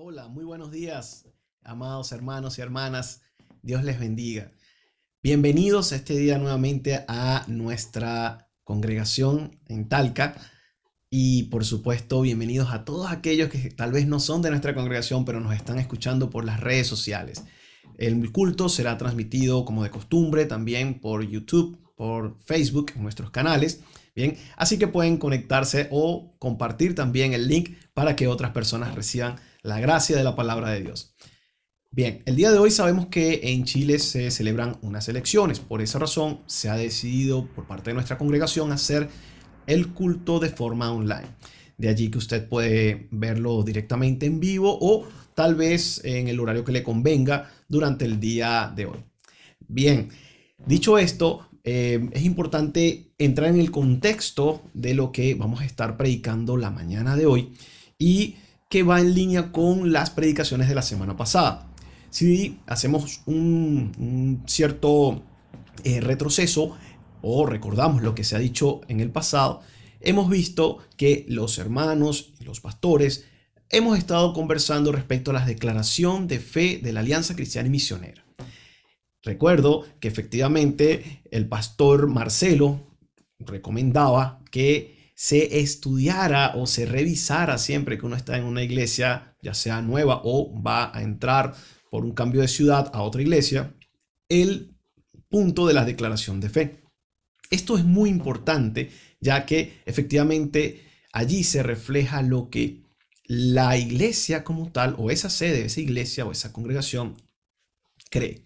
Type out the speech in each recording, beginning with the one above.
Hola, muy buenos días, amados hermanos y hermanas. Dios les bendiga. Bienvenidos este día nuevamente a nuestra congregación en Talca. Y por supuesto, bienvenidos a todos aquellos que tal vez no son de nuestra congregación, pero nos están escuchando por las redes sociales. El culto será transmitido como de costumbre también por YouTube, por Facebook, en nuestros canales. Bien, así que pueden conectarse o compartir también el link para que otras personas reciban la gracia de la palabra de Dios. Bien, el día de hoy sabemos que en Chile se celebran unas elecciones. Por esa razón se ha decidido por parte de nuestra congregación hacer el culto de forma online. De allí que usted puede verlo directamente en vivo o tal vez en el horario que le convenga durante el día de hoy. Bien, dicho esto, eh, es importante entrar en el contexto de lo que vamos a estar predicando la mañana de hoy y que va en línea con las predicaciones de la semana pasada. Si hacemos un, cierto eh, retroceso o recordamos lo que se ha dicho en el pasado, hemos visto que los hermanos los pastores hemos estado conversando respecto a la declaración de fe de la Alianza Cristiana y Misionera. Recuerdo que efectivamente el pastor Marcelo recomendaba que se estudiara o se revisara siempre que uno está en una iglesia, ya sea nueva o va a entrar por un cambio de ciudad a otra iglesia, el punto de la declaración de fe. Esto es muy importante ya que efectivamente allí se refleja lo que la iglesia como tal o esa sede, esa iglesia o esa congregación cree.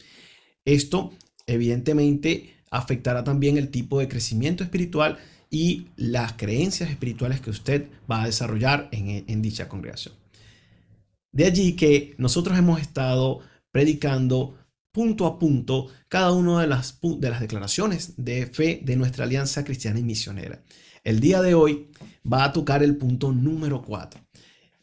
Esto evidentemente afectará también el tipo de crecimiento espiritual y las creencias espirituales que usted va a desarrollar en, dicha congregación. De allí que nosotros hemos estado predicando punto a punto cada una de las, de las declaraciones de fe de nuestra alianza cristiana y misionera. El día de hoy va a tocar el punto número 4.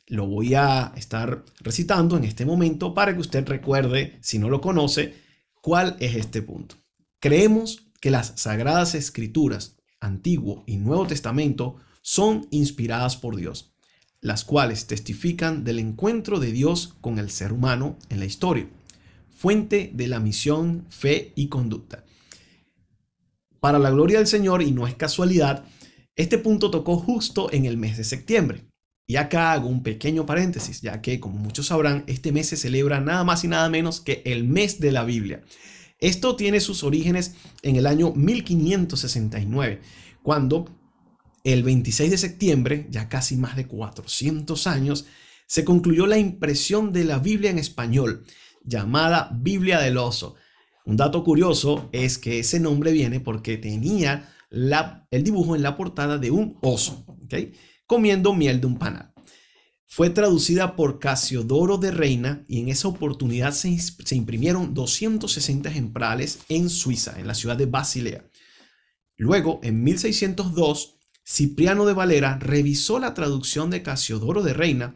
Lo voy a estar recitando en este momento para que usted recuerde, si no lo conoce, cuál es este punto. Creemos que las sagradas escrituras Antiguo y Nuevo Testamento son inspiradas por Dios, las cuales testifican del encuentro de Dios con el ser humano en la historia, fuente de la misión, fe y conducta. Para la gloria del Señor, y no es casualidad, este punto tocó justo en el mes de septiembre. Y acá hago un pequeño paréntesis, ya que, como muchos sabrán, este mes se celebra nada más y nada menos que el mes de la Biblia. Esto tiene sus orígenes en el año 1569, cuando el 26 de septiembre, ya casi más de 400 años, se concluyó la impresión de la Biblia en español, llamada Biblia del Oso. Un dato curioso es que ese nombre viene porque tenía el dibujo en la portada de un oso, comiendo miel de un panal. Fue traducida por Casiodoro de Reina y en esa oportunidad se, imprimieron 260 ejemplares en Suiza, en la ciudad de Basilea. Luego, en 1602, Cipriano de Valera revisó la traducción de Casiodoro de Reina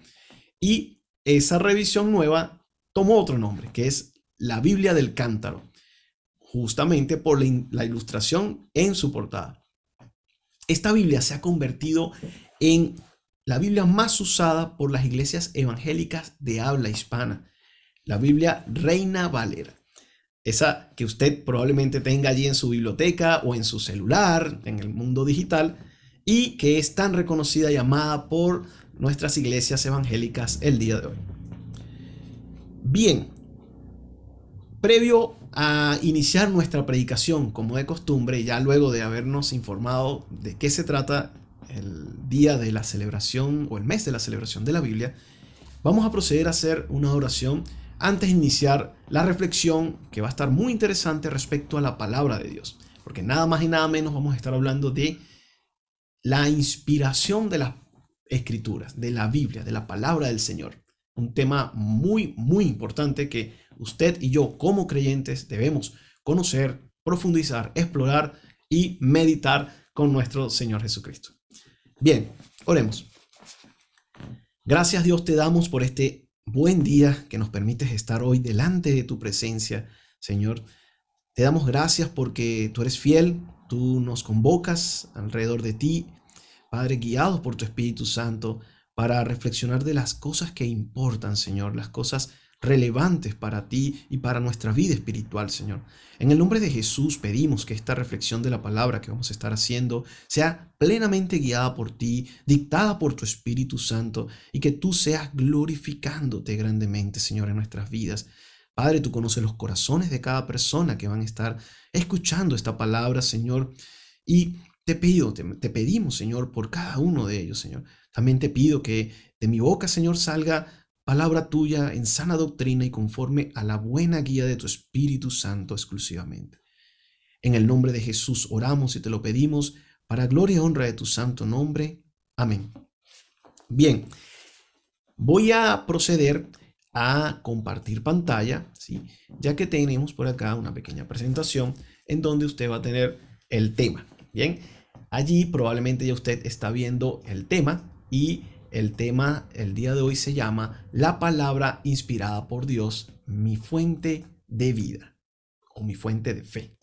y esa revisión nueva tomó otro nombre, que es la Biblia del Cántaro, justamente por la ilustración en su portada. Esta Biblia se ha convertido en la Biblia más usada por las iglesias evangélicas de habla hispana, la Biblia Reina Valera. Esa que usted probablemente tenga allí en su biblioteca o en su celular, en el mundo digital, y que es tan reconocida y amada por nuestras iglesias evangélicas el día de hoy. Bien, previo a iniciar nuestra predicación, como de costumbre, ya luego de habernos informado de qué se trata el día de la celebración o el mes de la celebración de la Biblia, vamos a proceder a hacer una oración antes de iniciar la reflexión que va a estar muy interesante respecto a la palabra de Dios. Porque nada más y nada menos vamos a estar hablando de la inspiración de las escrituras, de la Biblia, de la palabra del Señor. Un tema muy, muy importante que usted y yo como creyentes debemos conocer, profundizar, explorar y meditar con nuestro Señor Jesucristo. Bien, oremos. Gracias Dios te damos por este buen día que nos permites estar hoy delante de tu presencia, Señor. Te damos gracias porque tú eres fiel, tú nos convocas alrededor de ti, Padre, guiados por tu Espíritu Santo, para reflexionar de las cosas que importan, Señor, las cosas relevantes para ti y para nuestra vida espiritual, Señor. En el nombre de Jesús pedimos que esta reflexión de la palabra que vamos a estar haciendo sea plenamente guiada por ti, dictada por tu Espíritu Santo y que tú seas glorificándote grandemente, Señor, en nuestras vidas. Padre, tú conoces los corazones de cada persona que van a estar escuchando esta palabra, Señor. Y te pido, te, te pedimos, Señor, por cada uno de ellos, Señor. También te pido que de mi boca, Señor, salga palabra tuya en sana doctrina y conforme a la buena guía de tu Espíritu Santo exclusivamente. En el nombre de Jesús oramos y te lo pedimos para gloria y honra de tu santo nombre. Amén. Bien, voy a proceder a compartir pantalla, ¿sí? ya que tenemos por acá una pequeña presentación en donde usted va a tener el tema. Bien, allí probablemente ya usted está viendo el tema y el tema el día de hoy se llama La palabra inspirada por Dios, mi fuente de vida o mi fuente de fe.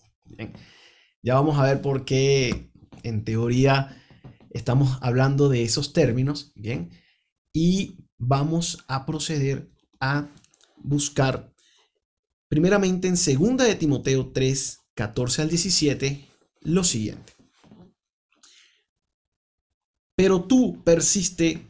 Ya vamos a ver por qué en teoría estamos hablando de esos términos, ¿bien? Y vamos a proceder a buscar primeramente en 2 de Timoteo 3, 14 al 17 lo siguiente. Pero tú persiste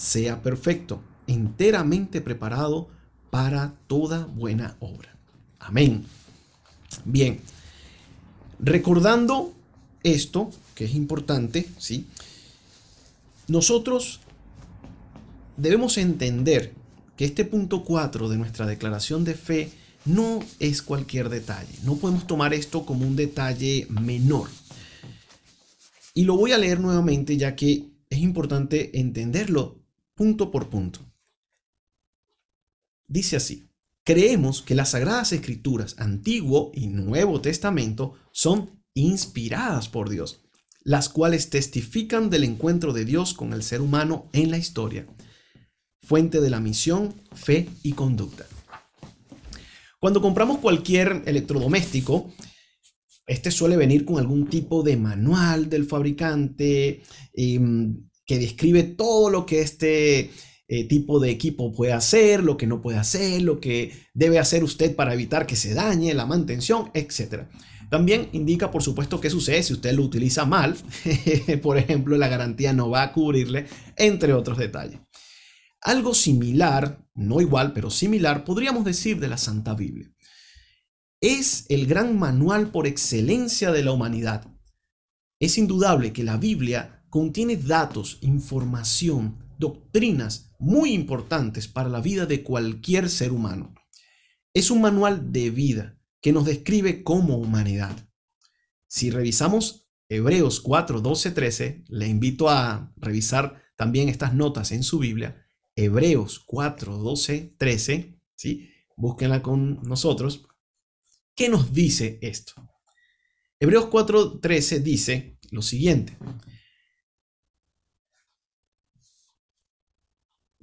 sea perfecto, enteramente preparado para toda buena obra. Amén. Bien, recordando esto, que es importante, ¿sí? Nosotros debemos entender que este punto 4 de nuestra declaración de fe no es cualquier detalle. No podemos tomar esto como un detalle menor. Y lo voy a leer nuevamente ya que es importante entenderlo punto por punto. Dice así, creemos que las Sagradas Escrituras, Antiguo y Nuevo Testamento, son inspiradas por Dios, las cuales testifican del encuentro de Dios con el ser humano en la historia, fuente de la misión, fe y conducta. Cuando compramos cualquier electrodoméstico, este suele venir con algún tipo de manual del fabricante, em, que describe todo lo que este eh, tipo de equipo puede hacer, lo que no puede hacer, lo que debe hacer usted para evitar que se dañe, la mantención, etc. También indica, por supuesto, qué sucede si usted lo utiliza mal. por ejemplo, la garantía no va a cubrirle, entre otros detalles. Algo similar, no igual, pero similar, podríamos decir de la Santa Biblia. Es el gran manual por excelencia de la humanidad. Es indudable que la Biblia contiene datos, información, doctrinas muy importantes para la vida de cualquier ser humano. Es un manual de vida que nos describe como humanidad. Si revisamos Hebreos 4, 12, 13, le invito a revisar también estas notas en su Biblia. Hebreos 4, 12, 13, ¿sí? búsquenla con nosotros. ¿Qué nos dice esto? Hebreos 4, 13 dice lo siguiente.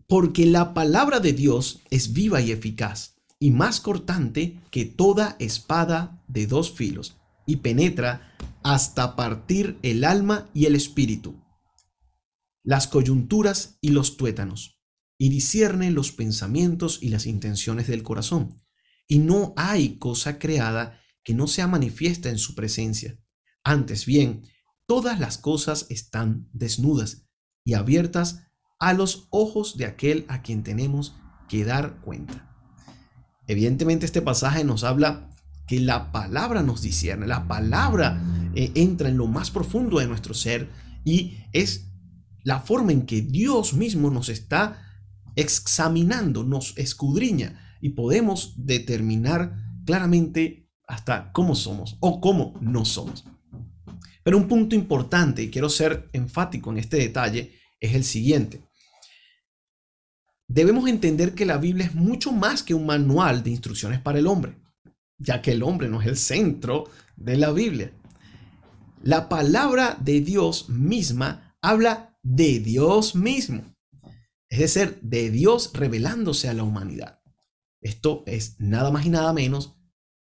Porque la palabra de Dios es viva y eficaz, y más cortante que toda espada de dos filos, y penetra hasta partir el alma y el espíritu, las coyunturas y los tuétanos, y discierne los pensamientos y las intenciones del corazón. Y no hay cosa creada que no sea manifiesta en su presencia. Antes bien, todas las cosas están desnudas y abiertas a los ojos de aquel a quien tenemos que dar cuenta. Evidentemente este pasaje nos habla que la palabra nos discierne, la palabra eh, entra en lo más profundo de nuestro ser y es la forma en que Dios mismo nos está examinando, nos escudriña y podemos determinar claramente hasta cómo somos o cómo no somos. Pero un punto importante, y quiero ser enfático en este detalle, es el siguiente. Debemos entender que la Biblia es mucho más que un manual de instrucciones para el hombre, ya que el hombre no es el centro de la Biblia. La palabra de Dios misma habla de Dios mismo, es decir, de Dios revelándose a la humanidad. Esto es nada más y nada menos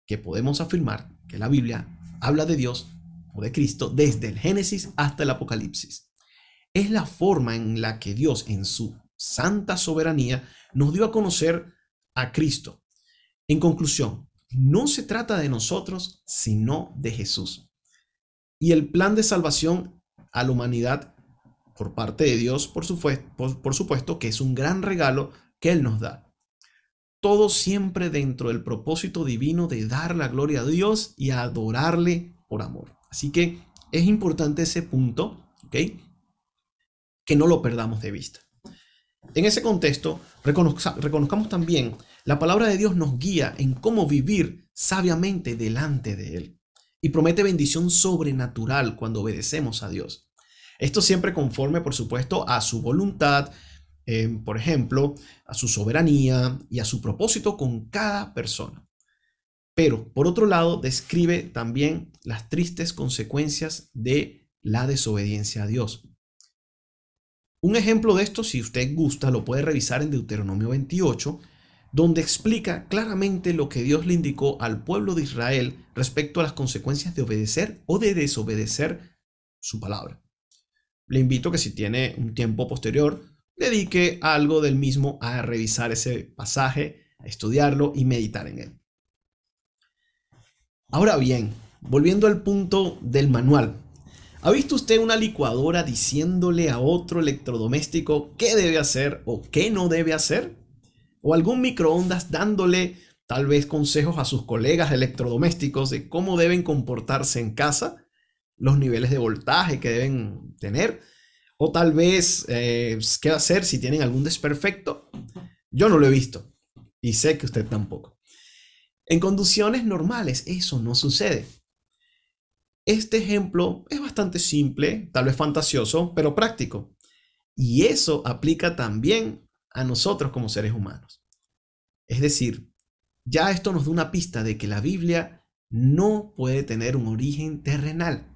que podemos afirmar que la Biblia habla de Dios o de Cristo desde el Génesis hasta el Apocalipsis. Es la forma en la que Dios en su santa soberanía nos dio a conocer a Cristo. En conclusión, no se trata de nosotros, sino de Jesús. Y el plan de salvación a la humanidad por parte de Dios, por supuesto, por, supuesto que es un gran regalo que Él nos da. Todo siempre dentro del propósito divino de dar la gloria a Dios y adorarle por amor. Así que es importante ese punto, ¿ok? Que no lo perdamos de vista. En ese contexto, reconozcamos también, la palabra de Dios nos guía en cómo vivir sabiamente delante de Él y promete bendición sobrenatural cuando obedecemos a Dios. Esto siempre conforme, por supuesto, a su voluntad, eh, por ejemplo, a su soberanía y a su propósito con cada persona. Pero, por otro lado, describe también las tristes consecuencias de la desobediencia a Dios. Un ejemplo de esto, si usted gusta, lo puede revisar en Deuteronomio 28, donde explica claramente lo que Dios le indicó al pueblo de Israel respecto a las consecuencias de obedecer o de desobedecer su palabra. Le invito que si tiene un tiempo posterior, dedique algo del mismo a revisar ese pasaje, a estudiarlo y meditar en él. Ahora bien, volviendo al punto del manual, ¿Ha visto usted una licuadora diciéndole a otro electrodoméstico qué debe hacer o qué no debe hacer? ¿O algún microondas dándole tal vez consejos a sus colegas electrodomésticos de cómo deben comportarse en casa? Los niveles de voltaje que deben tener. O tal vez eh, qué hacer si tienen algún desperfecto. Yo no lo he visto y sé que usted tampoco. En condiciones normales eso no sucede. Este ejemplo es bastante simple, tal vez fantasioso, pero práctico. Y eso aplica también a nosotros como seres humanos. Es decir, ya esto nos da una pista de que la Biblia no puede tener un origen terrenal,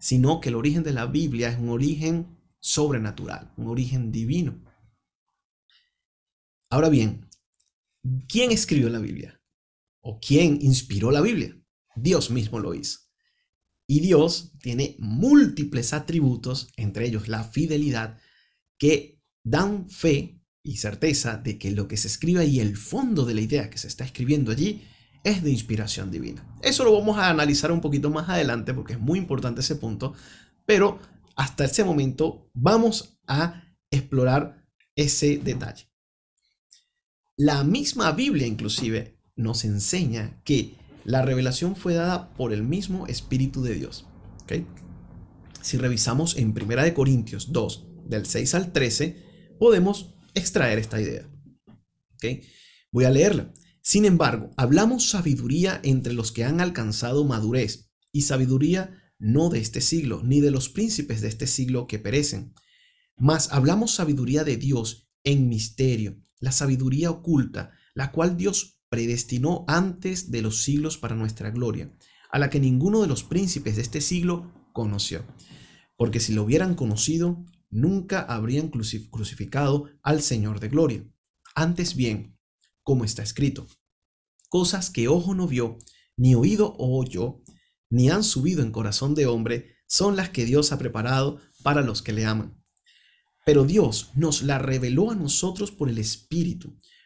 sino que el origen de la Biblia es un origen sobrenatural, un origen divino. Ahora bien, ¿quién escribió la Biblia? ¿O quién inspiró la Biblia? Dios mismo lo hizo. Y Dios tiene múltiples atributos, entre ellos la fidelidad, que dan fe y certeza de que lo que se escribe ahí, el fondo de la idea que se está escribiendo allí, es de inspiración divina. Eso lo vamos a analizar un poquito más adelante porque es muy importante ese punto, pero hasta ese momento vamos a explorar ese detalle. La misma Biblia inclusive nos enseña que la revelación fue dada por el mismo Espíritu de Dios. Si revisamos en 1 Corintios 2, del 6 al 13, podemos extraer esta idea. Voy a leerla. Sin embargo, hablamos sabiduría entre los que han alcanzado madurez, y sabiduría no de este siglo, ni de los príncipes de este siglo que perecen. Mas hablamos sabiduría de Dios en misterio, la sabiduría oculta, la cual Dios predestinó antes de los siglos para nuestra gloria, a la que ninguno de los príncipes de este siglo conoció. Porque si lo hubieran conocido, nunca habrían crucificado al Señor de gloria. Antes bien, como está escrito, cosas que ojo no vio, ni oído oyó, ni han subido en corazón de hombre, son las que Dios ha preparado para los que le aman. Pero Dios nos la reveló a nosotros por el Espíritu,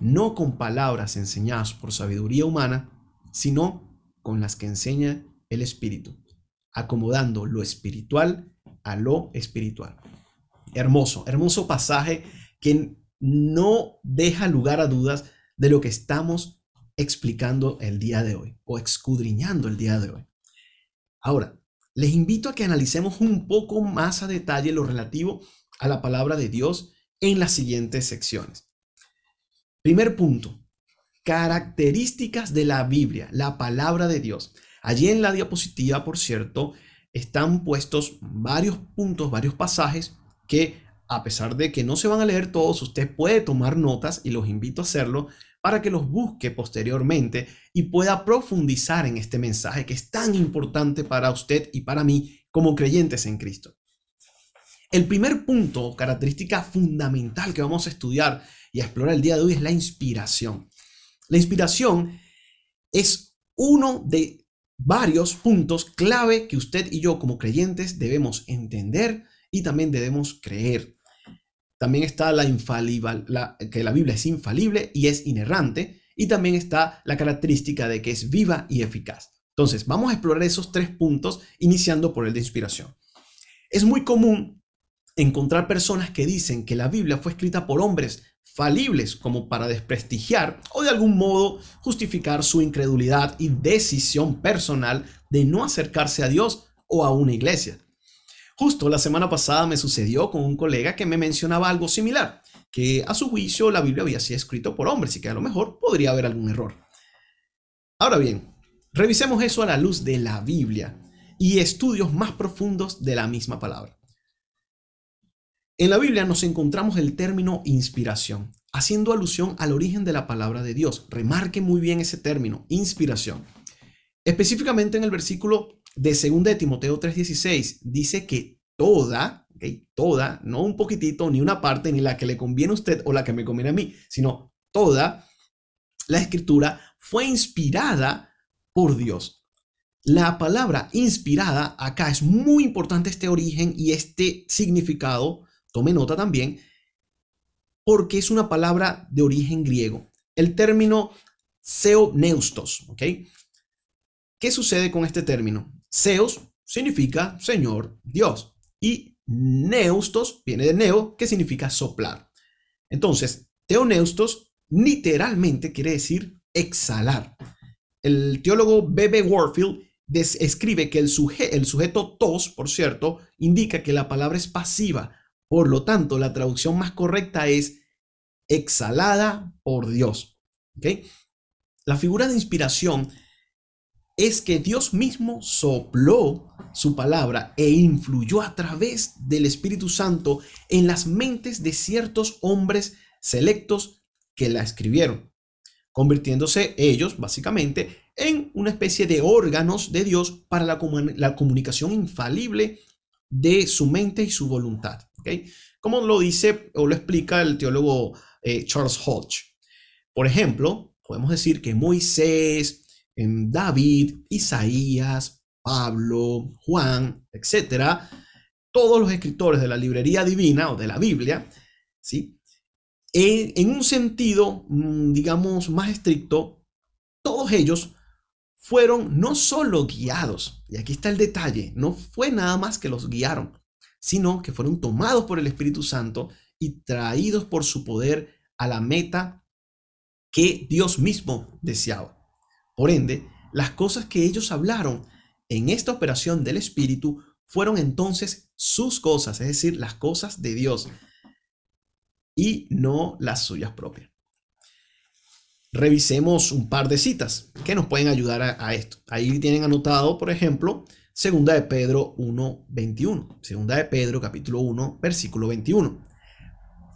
no con palabras enseñadas por sabiduría humana, sino con las que enseña el Espíritu, acomodando lo espiritual a lo espiritual. Hermoso, hermoso pasaje que no deja lugar a dudas de lo que estamos explicando el día de hoy o escudriñando el día de hoy. Ahora, les invito a que analicemos un poco más a detalle lo relativo a la palabra de Dios en las siguientes secciones. Primer punto, características de la Biblia, la palabra de Dios. Allí en la diapositiva, por cierto, están puestos varios puntos, varios pasajes que a pesar de que no se van a leer todos, usted puede tomar notas y los invito a hacerlo para que los busque posteriormente y pueda profundizar en este mensaje que es tan importante para usted y para mí como creyentes en Cristo. El primer punto, característica fundamental que vamos a estudiar y a explorar el día de hoy es la inspiración. La inspiración es uno de varios puntos clave que usted y yo como creyentes debemos entender y también debemos creer. También está la infalible, que la Biblia es infalible y es inerrante. Y también está la característica de que es viva y eficaz. Entonces, vamos a explorar esos tres puntos, iniciando por el de inspiración. Es muy común encontrar personas que dicen que la Biblia fue escrita por hombres falibles como para desprestigiar o de algún modo justificar su incredulidad y decisión personal de no acercarse a Dios o a una iglesia. Justo la semana pasada me sucedió con un colega que me mencionaba algo similar, que a su juicio la Biblia había sido escrito por hombres y que a lo mejor podría haber algún error. Ahora bien, revisemos eso a la luz de la Biblia y estudios más profundos de la misma palabra. En la Biblia nos encontramos el término inspiración, haciendo alusión al origen de la palabra de Dios. Remarque muy bien ese término, inspiración. Específicamente en el versículo de 2 de Timoteo 3:16 dice que toda, toda, no un poquitito, ni una parte, ni la que le conviene a usted o la que me conviene a mí, sino toda la escritura fue inspirada por Dios. La palabra inspirada acá es muy importante este origen y este significado, tome nota también, porque es una palabra de origen griego. El término neustos, ¿ok? ¿Qué sucede con este término? Zeus significa Señor Dios y Neustos viene de neo, que significa soplar. Entonces, teoneustos literalmente quiere decir exhalar. El teólogo B.B. Warfield escribe que el, el sujeto tos, por cierto, indica que la palabra es pasiva. Por lo tanto, la traducción más correcta es exhalada por Dios. La figura de inspiración es que Dios mismo sopló su palabra e influyó a través del Espíritu Santo en las mentes de ciertos hombres selectos que la escribieron, convirtiéndose ellos básicamente en una especie de órganos de Dios para la, comunicación infalible de su mente y su voluntad. Como lo dice o lo explica el teólogo eh, Charles Hodge. Por ejemplo, podemos decir que Moisés, en David, Isaías, Pablo, Juan, etcétera, todos los escritores de la librería divina o de la Biblia, ¿sí? En, en un sentido, mm, digamos, más estricto, todos ellos fueron no solo guiados, y aquí está el detalle, no fue nada más que los guiaron, sino que fueron tomados por el Espíritu Santo y traídos por su poder a la meta que Dios mismo deseaba. Por ende, las cosas que ellos hablaron en esta operación del Espíritu fueron entonces sus cosas, es decir, las cosas de Dios y no las suyas propias. Revisemos un par de citas que nos pueden ayudar a, esto. Ahí tienen anotado, por ejemplo, Segunda de Pedro 1, 21. Segunda de Pedro capítulo 1, versículo 21.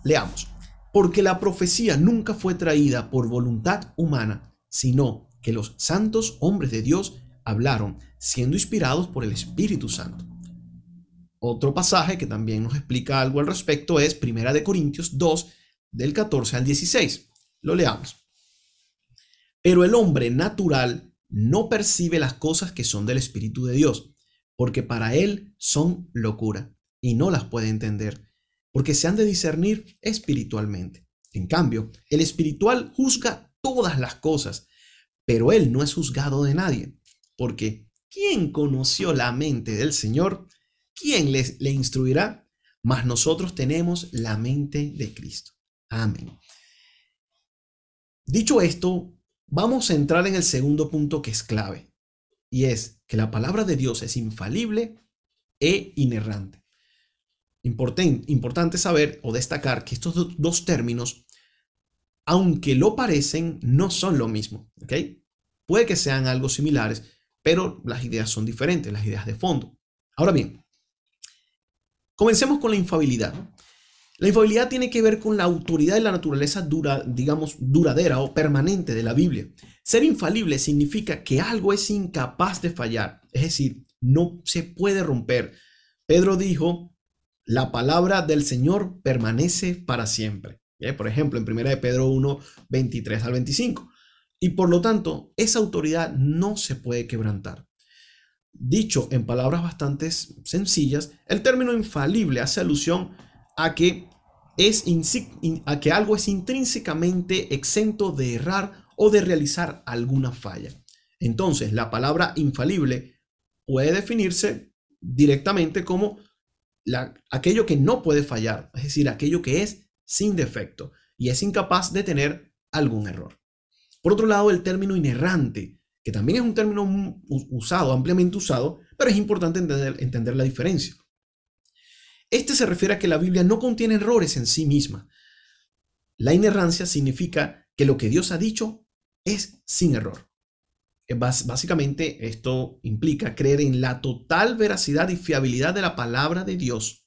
Leamos. Porque la profecía nunca fue traída por voluntad humana, sino que los santos hombres de Dios hablaron, siendo inspirados por el Espíritu Santo. Otro pasaje que también nos explica algo al respecto es Primera de Corintios 2, del 14 al 16. Lo leamos. Pero el hombre natural no percibe las cosas que son del Espíritu de Dios, porque para él son locura y no las puede entender, porque se han de discernir espiritualmente. En cambio, el espiritual juzga todas las cosas, pero él no es juzgado de nadie, porque ¿quién conoció la mente del Señor? ¿Quién le instruirá? Mas nosotros tenemos la mente de Cristo. Amén. Dicho esto, vamos a entrar en el segundo punto que es clave, y es que la palabra de Dios es infalible e inerrante. importante saber o destacar que estos dos términos, aunque lo parecen, no son lo mismo. ¿ok? Puede que sean algo similares, pero las ideas son diferentes, las ideas de fondo. Ahora bien, comencemos con la infabilidad. La infabilidad tiene que ver con la autoridad y la naturaleza dura, digamos, duradera o permanente de la Biblia. Ser infalible significa que algo es incapaz de fallar, es decir, no se puede romper. Pedro dijo, la palabra del Señor permanece para siempre. Por ejemplo, en 1 de Pedro 1, 23 al 25. Y por lo tanto, esa autoridad no se puede quebrantar. Dicho en palabras bastante sencillas, el término infalible hace alusión a que, es a que algo es intrínsecamente exento de errar o de realizar alguna falla. Entonces, la palabra infalible puede definirse directamente como aquello que no puede fallar, es decir, aquello que es sin defecto y es incapaz de tener algún error. Por otro lado, el término inerrante, que también es un término usado, ampliamente usado, pero es importante entender la diferencia. Este se refiere a que la Biblia no contiene errores en sí misma. La inerrancia significa que lo que Dios ha dicho es sin error. Básicamente esto implica creer en la total veracidad y fiabilidad de la palabra de Dios.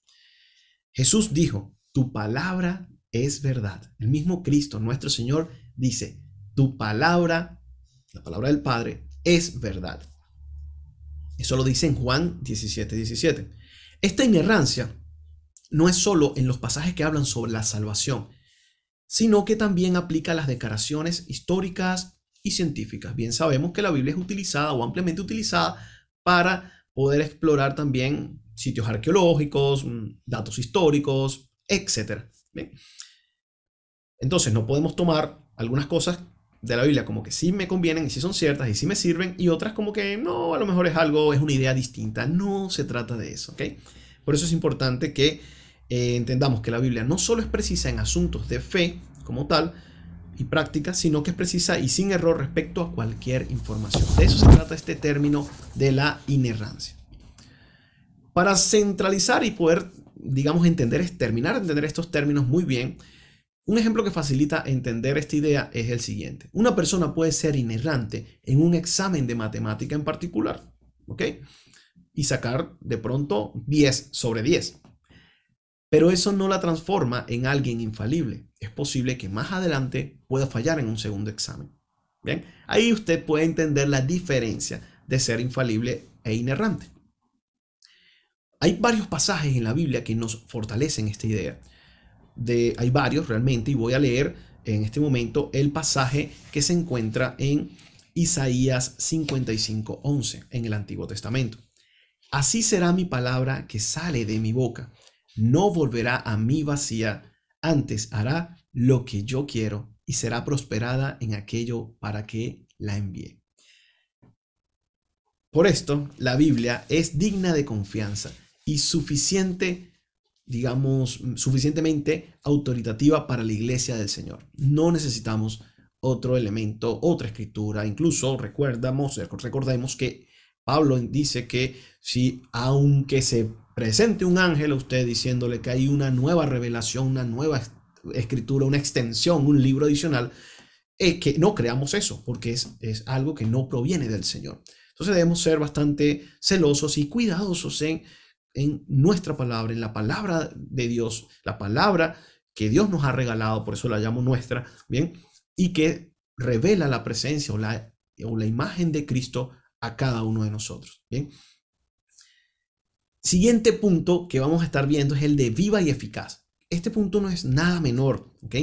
Jesús dijo, tu palabra es verdad. El mismo Cristo, nuestro Señor, dice, tu palabra, la palabra del Padre, es verdad. Eso lo dice en Juan 17, 17. Esta inerrancia no es solo en los pasajes que hablan sobre la salvación, sino que también aplica las declaraciones históricas y científicas. Bien sabemos que la Biblia es utilizada o ampliamente utilizada para poder explorar también sitios arqueológicos, mm, datos históricos, etc. Entonces no podemos tomar algunas cosas de la Biblia como que sí me convienen y sí son ciertas y sí me sirven y otras como que no, a lo mejor es algo, es una idea distinta. No se trata de eso, ¿ok? Por eso es importante que eh, entendamos que la Biblia no solo es precisa en asuntos de fe como tal y práctica, sino que es precisa y sin error respecto a cualquier información. De eso se trata este término de la inerrancia. Para centralizar y poder, digamos, entender, terminar de entender estos términos muy bien, un ejemplo que facilita entender esta idea es el siguiente. Una persona puede ser inerrante en un examen de matemática en particular, ¿ok? Y sacar de pronto 10 sobre 10. Pero eso no la transforma en alguien infalible. Es posible que más adelante pueda fallar en un segundo examen. Bien, ahí usted puede entender la diferencia de ser infalible e inerrante. Hay varios pasajes en la Biblia que nos fortalecen esta idea hay varios realmente, y voy a leer en este momento el pasaje que se encuentra en Isaías 55:11 en el Antiguo Testamento. Así será mi palabra que sale de mi boca. No volverá a mí vacía, antes hará lo que yo quiero y será prosperada en aquello para que la envíe. Por esto, la Biblia es digna de confianza y suficiente digamos, suficientemente autoritativa para la iglesia del Señor. No necesitamos otro elemento, otra escritura. Incluso recordamos, recordemos que Pablo dice que si aunque se presente un ángel a usted diciéndole que hay una nueva revelación, una nueva escritura, una extensión, un libro adicional, es que no creamos eso, porque es, es algo que no proviene del Señor. Entonces debemos ser bastante celosos y cuidadosos en en nuestra palabra, en la palabra de Dios, la palabra que Dios nos ha regalado, por eso la llamo nuestra, ¿bien? Y que revela la presencia o la, o la imagen de Cristo a cada uno de nosotros, ¿bien? Siguiente punto que vamos a estar viendo es el de viva y eficaz. Este punto no es nada menor, ¿ok?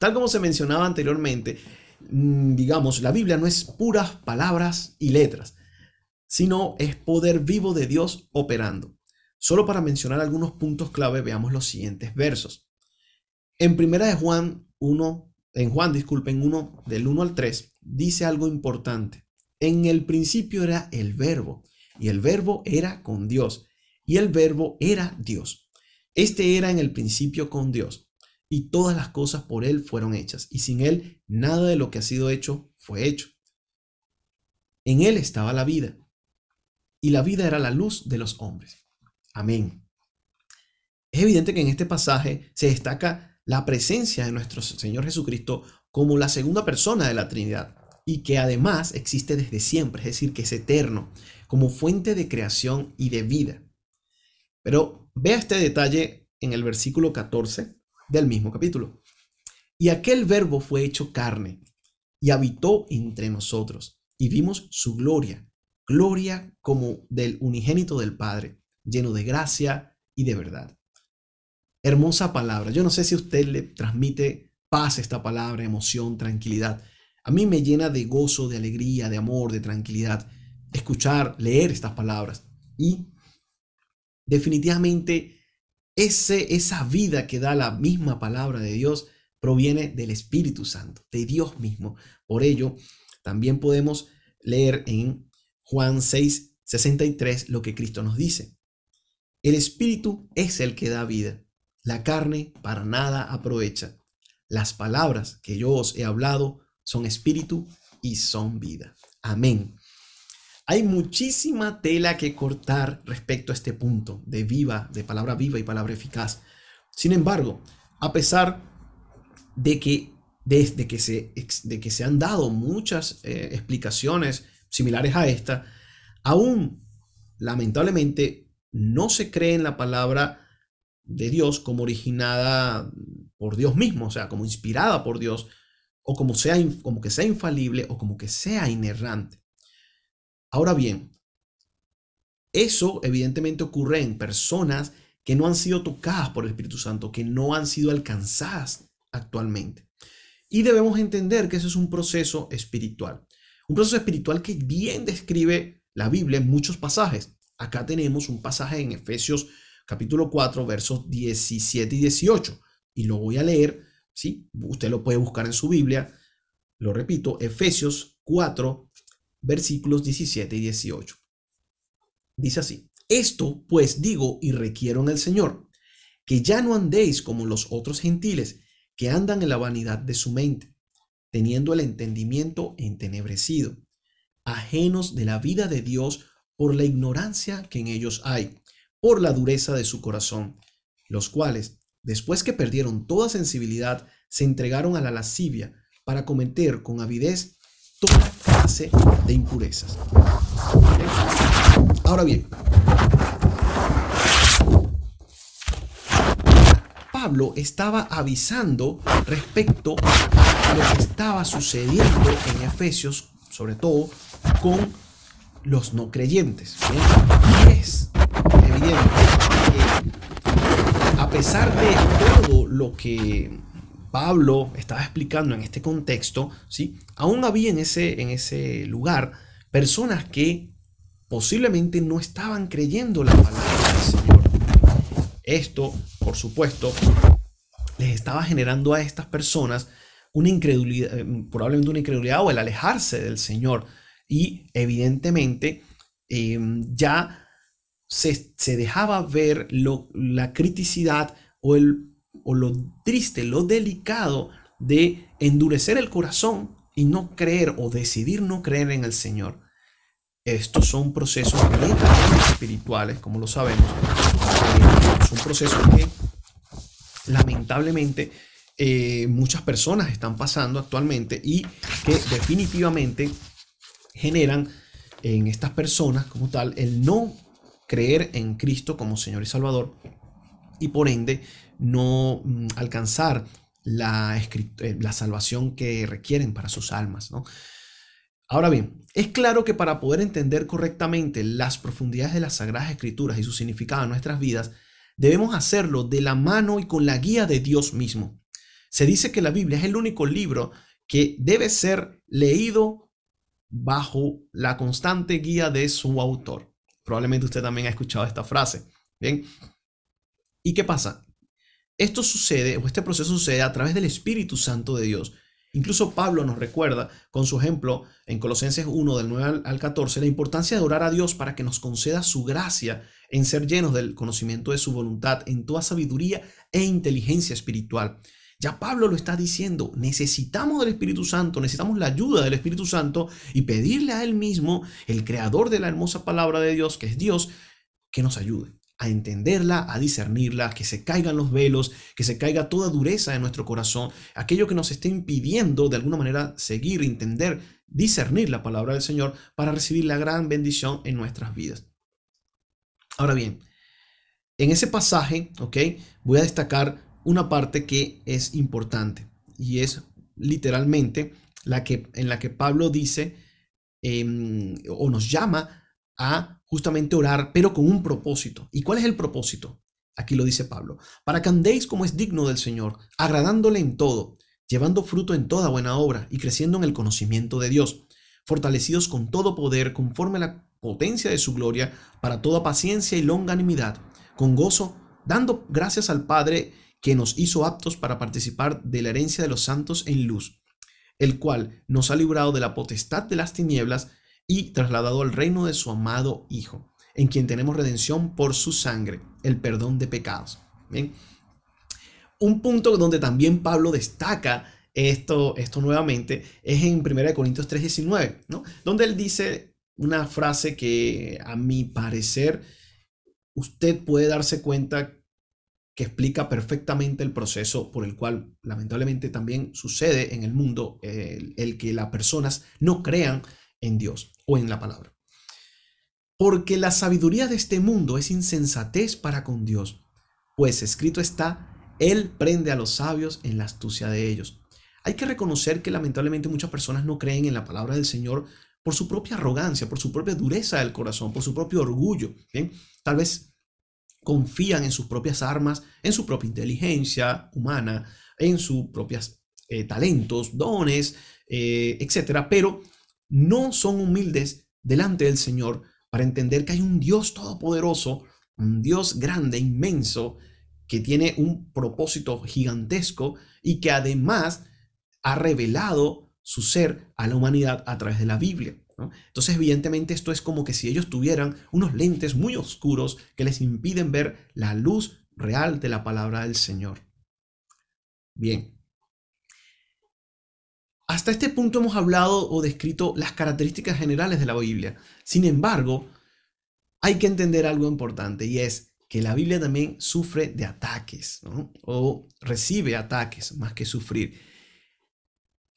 Tal como se mencionaba anteriormente, mm, digamos, la Biblia no es puras palabras y letras, sino es poder vivo de Dios operando. Solo para mencionar algunos puntos clave, veamos los siguientes versos. En primera de Juan 1, en Juan, disculpen, 1 del 1 al 3, dice algo importante. En el principio era el verbo, y el verbo era con Dios, y el verbo era Dios. Este era en el principio con Dios. y todas las cosas por Él fueron hechas, y sin Él nada de lo que ha sido hecho fue hecho. En Él estaba la vida, y la vida era la luz de los hombres. Amén. Es evidente que en este pasaje se destaca la presencia de nuestro Señor Jesucristo como la segunda persona de la Trinidad y que además existe desde siempre, es decir, que es eterno, como fuente de creación y de vida. Pero vea este detalle en el versículo 14 del mismo capítulo. Y aquel verbo fue hecho carne y habitó entre nosotros y vimos su gloria, gloria como del unigénito del Padre, lleno de gracia y de verdad. Hermosa palabra. Yo no sé si usted le transmite paz esta palabra, emoción, tranquilidad. A mí me llena de gozo, de alegría, de amor, de tranquilidad escuchar, leer estas palabras. Y definitivamente ese, esa vida que da la misma palabra de Dios proviene del Espíritu Santo, de Dios mismo. Por ello, también podemos leer en Juan 6, 63 lo que Cristo nos dice. El Espíritu es el que da vida. La carne para nada aprovecha. Las palabras que yo os he hablado son espíritu y son vida. Amén. Hay muchísima tela que cortar respecto a este punto de viva, de palabra viva y palabra eficaz. Sin embargo, a pesar de que desde que se, de que se han dado muchas eh, explicaciones similares a esta, aún lamentablemente no se cree en la palabra de Dios como originada por Dios mismo, o sea, como inspirada por Dios, o como, sea, como que sea infalible o como que sea inerrante. Ahora bien, eso evidentemente ocurre en personas que no han sido tocadas por el Espíritu Santo, que no han sido alcanzadas actualmente. Y debemos entender que eso es un proceso espiritual. Un proceso espiritual que bien describe la Biblia en muchos pasajes. Acá tenemos un pasaje en Efesios capítulo 4, versos 17 y 18. Y lo voy a leer, ¿sí? Usted lo puede buscar en su Biblia. Lo repito, Efesios 4, versículos 17 y 18. Dice así, esto pues digo y requiero en el Señor, que ya no andéis como los otros gentiles, que andan en la vanidad de su mente, teniendo el entendimiento entenebrecido, ajenos de la vida de Dios por la ignorancia que en ellos hay, por la dureza de su corazón, los cuales, después que perdieron toda sensibilidad, se entregaron a la lascivia para cometer con avidez toda de impurezas. Ahora bien, Pablo estaba avisando respecto a lo que estaba sucediendo en Efesios, sobre todo con los no creyentes. Y es evidente que a pesar de todo lo que Pablo estaba explicando en este contexto, ¿sí? aún había en ese, en ese lugar personas que posiblemente no estaban creyendo la palabra del Señor. Esto, por supuesto, les estaba generando a estas personas una incredulidad, eh, probablemente una incredulidad o el alejarse del Señor. Y evidentemente em, ya se, se, dejaba ver lo, la criticidad o el o lo triste, lo delicado de endurecer el corazón y no creer o decidir no creer en el Señor. Estos son procesos espirituales, como lo sabemos. Eh, son procesos que lamentablemente eh, muchas personas están pasando actualmente y que definitivamente generan en estas personas como tal el no creer en Cristo como Señor y Salvador y por ende no mm, alcanzar la, eh, la salvación que requieren para sus almas. ¿no? Ahora bien, es claro que para poder entender correctamente las profundidades de las Sagradas Escrituras y su significado en nuestras vidas, debemos hacerlo de la mano y con la guía de Dios mismo. Se dice que la Biblia es el único libro que debe ser leído bajo la constante guía de su autor. Probablemente usted también ha escuchado esta frase. Bien. ¿Y qué pasa? Esto sucede, o este proceso sucede a través del Espíritu Santo de Dios. Incluso Pablo nos recuerda con su ejemplo en Colosenses 1 del 9 al 14 la importancia de orar a Dios para que nos conceda su gracia en ser llenos del conocimiento de su voluntad en toda sabiduría e inteligencia espiritual. Ya Pablo lo está diciendo, necesitamos del Espíritu Santo, necesitamos la ayuda del Espíritu Santo y pedirle a Él mismo, el creador de la hermosa palabra de Dios, que es Dios, que nos ayude a entenderla, a discernirla, que se caigan los velos, que se caiga toda dureza en nuestro corazón, aquello que nos esté impidiendo de alguna manera seguir, entender, discernir la palabra del Señor para recibir la gran bendición en nuestras vidas. Ahora bien, en ese pasaje, ¿ok? Voy a destacar una parte que es importante y es literalmente la que, en la que Pablo dice em, o nos llama a justamente orar, pero con un propósito. ¿Y cuál es el propósito? Aquí lo dice Pablo, para que andéis como es digno del Señor, agradándole en todo, llevando fruto en toda buena obra y creciendo en el conocimiento de Dios, fortalecidos con todo poder conforme a la potencia de su gloria, para toda paciencia y longanimidad, con gozo, dando gracias al Padre que nos hizo aptos para participar de la herencia de los santos en luz, el cual nos ha librado de la potestad de las tinieblas y trasladado al reino de su amado Hijo, en quien tenemos redención por su sangre, el perdón de pecados. Un punto donde también Pablo destaca esto, esto nuevamente es en 1 Corintios 3:19, ¿no? donde él dice una frase que a mi parecer usted puede darse cuenta que explica perfectamente el proceso por el cual lamentablemente también sucede en el mundo el, el que las personas no crean en Dios o en la palabra. Porque la sabiduría de este mundo es insensatez para con Dios, pues escrito está, Él prende a los sabios en la astucia de ellos. Hay que reconocer que lamentablemente muchas personas no creen en la palabra del Señor por su propia arrogancia, por su propia dureza del corazón, por su propio orgullo. Tal vez confían en sus propias armas, en su propia inteligencia humana, en sus propios eh, talentos, dones, eh, etcétera, pero no son humildes delante del Señor para entender que hay un Dios todopoderoso, un Dios grande, inmenso, que tiene un propósito gigantesco y que además ha revelado su ser a la humanidad a través de la Biblia. Entonces, evidentemente, esto es como que si ellos tuvieran unos lentes muy oscuros que les impiden ver la luz real de la palabra del Señor. Bien, hasta este punto hemos hablado o descrito las características generales de la Biblia. Sin embargo, hay que entender algo importante y es que la Biblia también sufre de ataques o recibe ataques más que sufrir.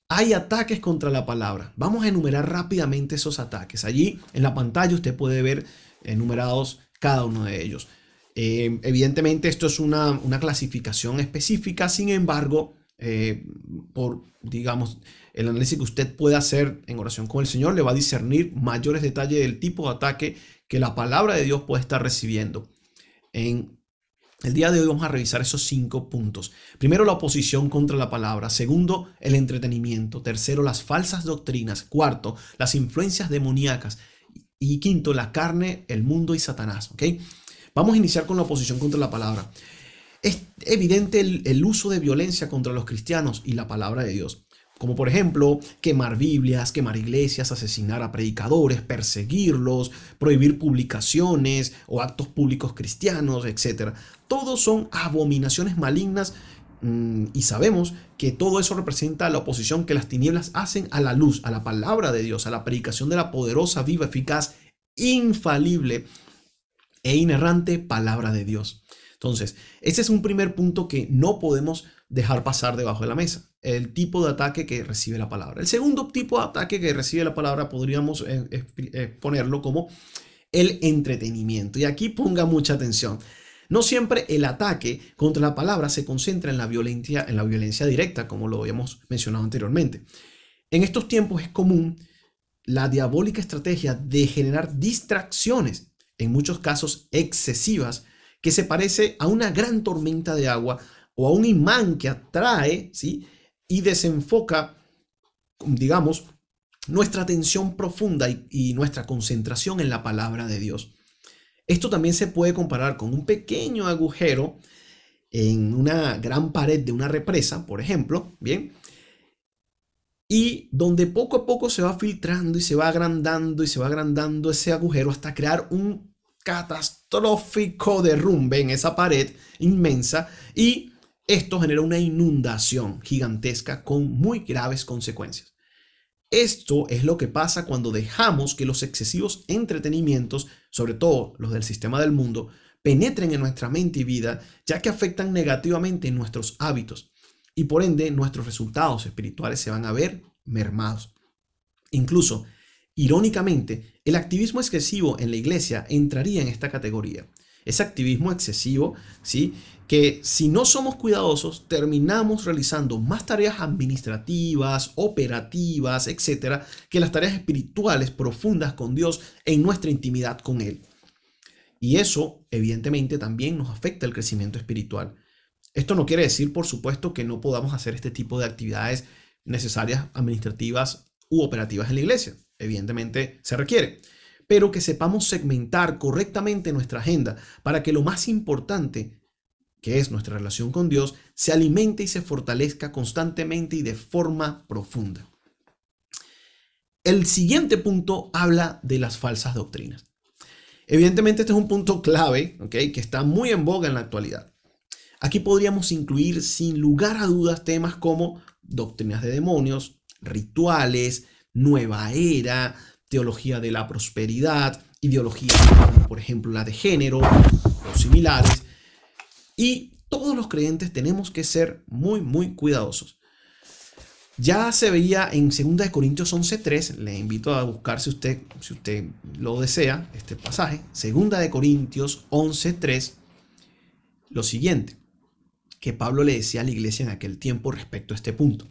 Hay ataques contra la palabra. Vamos a enumerar rápidamente esos ataques. Allí en la pantalla usted puede ver enumerados cada uno de ellos. Eh, evidentemente esto es una, una clasificación específica, sin embargo, eh, por, digamos, el análisis que usted puede hacer en oración con el Señor, le va a discernir mayores detalles del tipo de ataque que la palabra de Dios puede estar recibiendo. En el día de hoy vamos a revisar esos cinco puntos. Primero, la oposición contra la palabra. Segundo, el entretenimiento. Tercero, las falsas doctrinas. Cuarto, las influencias demoníacas. Y quinto, la carne, el mundo y Satanás. Vamos a iniciar con la oposición contra la palabra. Es evidente el, uso de violencia contra los cristianos y la palabra de Dios. Como por ejemplo, quemar Biblias, quemar iglesias, asesinar a predicadores, perseguirlos, prohibir publicaciones o actos públicos cristianos, etc. Todos son abominaciones malignas mm, y sabemos que todo eso representa la oposición que las tinieblas hacen a la luz, a la palabra de Dios, a la predicación de la poderosa, viva, eficaz, infalible e inerrante palabra de Dios. Entonces, ese es un primer punto que no podemos dejar pasar debajo de la mesa, el tipo de ataque que recibe la palabra. El segundo tipo de ataque que recibe la palabra podríamos eh, eh, ponerlo como el entretenimiento. Y aquí ponga mucha atención. No siempre el ataque contra la palabra se concentra en la violencia, en la violencia directa, como lo habíamos mencionado anteriormente. En estos tiempos es común la diabólica estrategia de generar distracciones, en muchos casos excesivas, que se parece a una gran tormenta de agua o a un imán que atrae, ¿sí? Y desenfoca, digamos, nuestra atención profunda y, nuestra concentración en la palabra de Dios. Esto también se puede comparar con un pequeño agujero en una gran pared de una represa, por ejemplo, ¿bien? Y donde poco a poco se va filtrando y se va agrandando y se va agrandando ese agujero hasta crear un catastrófico derrumbe en esa pared inmensa y Esto genera una inundación gigantesca con muy graves consecuencias. Esto es lo que pasa cuando dejamos que los excesivos entretenimientos, sobre todo los del sistema del mundo, penetren en nuestra mente y vida, ya que afectan negativamente nuestros hábitos y por ende nuestros resultados espirituales se van a ver mermados. Incluso, irónicamente, el activismo excesivo en la iglesia entraría en esta categoría. Ese activismo excesivo, ¿sí? que si no somos cuidadosos, terminamos realizando más tareas administrativas, operativas, etcétera, que las tareas espirituales profundas con Dios en nuestra intimidad con Él. Y eso, evidentemente, también nos afecta el crecimiento espiritual. Esto no quiere decir, por supuesto, que no podamos hacer este tipo de actividades necesarias, administrativas u operativas en la iglesia. Evidentemente, se requiere pero que sepamos segmentar correctamente nuestra agenda para que lo más importante que es nuestra relación con Dios, se alimente y se fortalezca constantemente y de forma profunda. El siguiente punto habla de las falsas doctrinas. Evidentemente este es un punto clave, que está muy en boga en la actualidad. Aquí podríamos incluir sin lugar a dudas temas como doctrinas de demonios, rituales, nueva era, teología de la prosperidad, ideologías como por ejemplo la de género o similares, y todos los creyentes tenemos que ser muy, muy cuidadosos. Ya se veía en 2 Corintios 11.3, le invito a buscar si usted, si usted lo desea, este pasaje, 2 Corintios 11.3, lo siguiente, que Pablo le decía a la iglesia en aquel tiempo respecto a este punto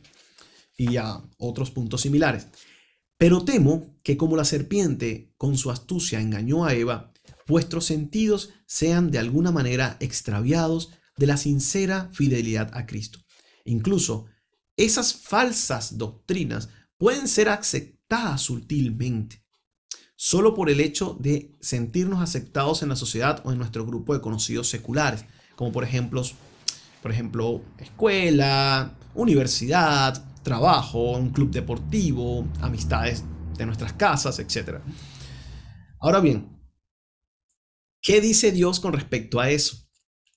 y a otros puntos similares. Pero temo que como la serpiente con su astucia engañó a Eva, vuestros sentidos sean de alguna manera extraviados de la sincera fidelidad a Cristo. Incluso esas falsas doctrinas pueden ser aceptadas sutilmente, solo por el hecho de sentirnos aceptados en la sociedad o en nuestro grupo de conocidos seculares, como por ejemplo, por ejemplo, escuela, universidad, trabajo, un club deportivo, amistades de nuestras casas, etc. Ahora bien, ¿Qué dice Dios con respecto a eso?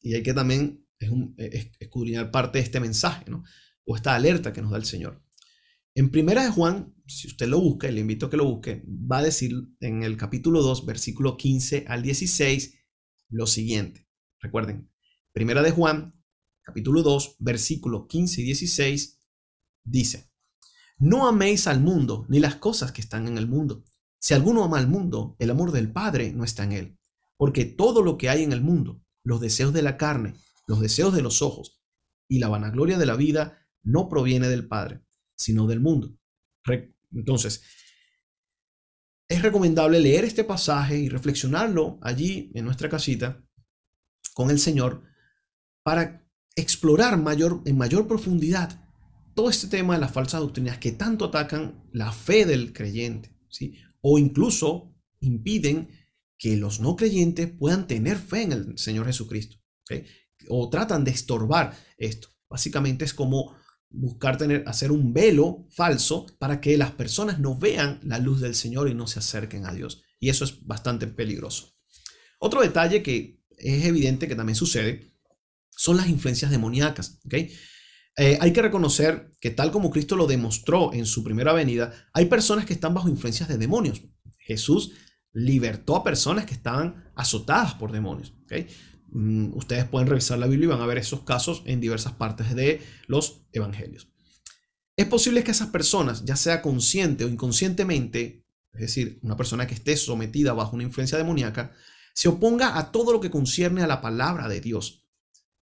Y hay que también escudriñar parte de este mensaje, ¿no? O esta alerta que nos da el Señor. En primera de Juan, si usted lo busca, y le invito a que lo busque, va a decir en el capítulo 2, versículo 15 al 16, lo siguiente. Recuerden, primera de Juan, capítulo 2, versículo 15 y 16, dice, no améis al mundo ni las cosas que están en el mundo. Si alguno ama al mundo, el amor del Padre no está en él. Porque todo lo que hay en el mundo, los deseos de la carne, los deseos de los ojos y la vanagloria de la vida, no proviene del Padre, sino del mundo. Entonces, es recomendable leer este pasaje y reflexionarlo allí en nuestra casita con el Señor para explorar mayor, en mayor profundidad todo este tema de las falsas doctrinas que tanto atacan la fe del creyente, ¿sí? o incluso impiden que los no creyentes puedan tener fe en el Señor Jesucristo. O tratan de estorbar esto. Básicamente es como buscar tener, hacer un velo falso para que las personas no vean la luz del Señor y no se acerquen a Dios. Y eso es bastante peligroso. Otro detalle que es evidente que también sucede son las influencias demoníacas. Eh, hay que reconocer que tal como Cristo lo demostró en su primera venida, hay personas que están bajo influencias de demonios. Jesús libertó a personas que estaban azotadas por demonios. Mm, ustedes pueden revisar la Biblia y van a ver esos casos en diversas partes de los evangelios. Es posible que esas personas, ya sea consciente o inconscientemente, es decir, una persona que esté sometida bajo una influencia demoníaca, se oponga a todo lo que concierne a la palabra de Dios.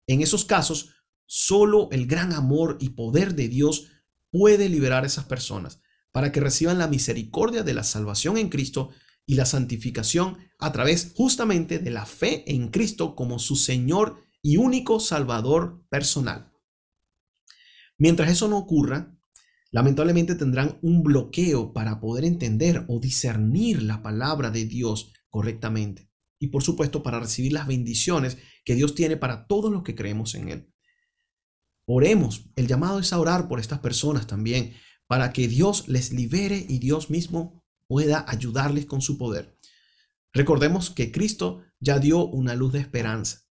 En esos casos, solo el gran amor y poder de Dios puede liberar a esas personas para que reciban la misericordia de la salvación en Cristo y la santificación a través justamente de la fe en Cristo como su Señor y único Salvador personal. Mientras eso no ocurra, lamentablemente tendrán un bloqueo para poder entender o discernir la palabra de Dios correctamente y por supuesto para recibir las bendiciones que Dios tiene para todos los que creemos en Él. Oremos, el llamado es a orar por estas personas también, para que Dios les libere y Dios mismo pueda ayudarles con su poder. Recordemos que Cristo ya dio una luz de esperanza.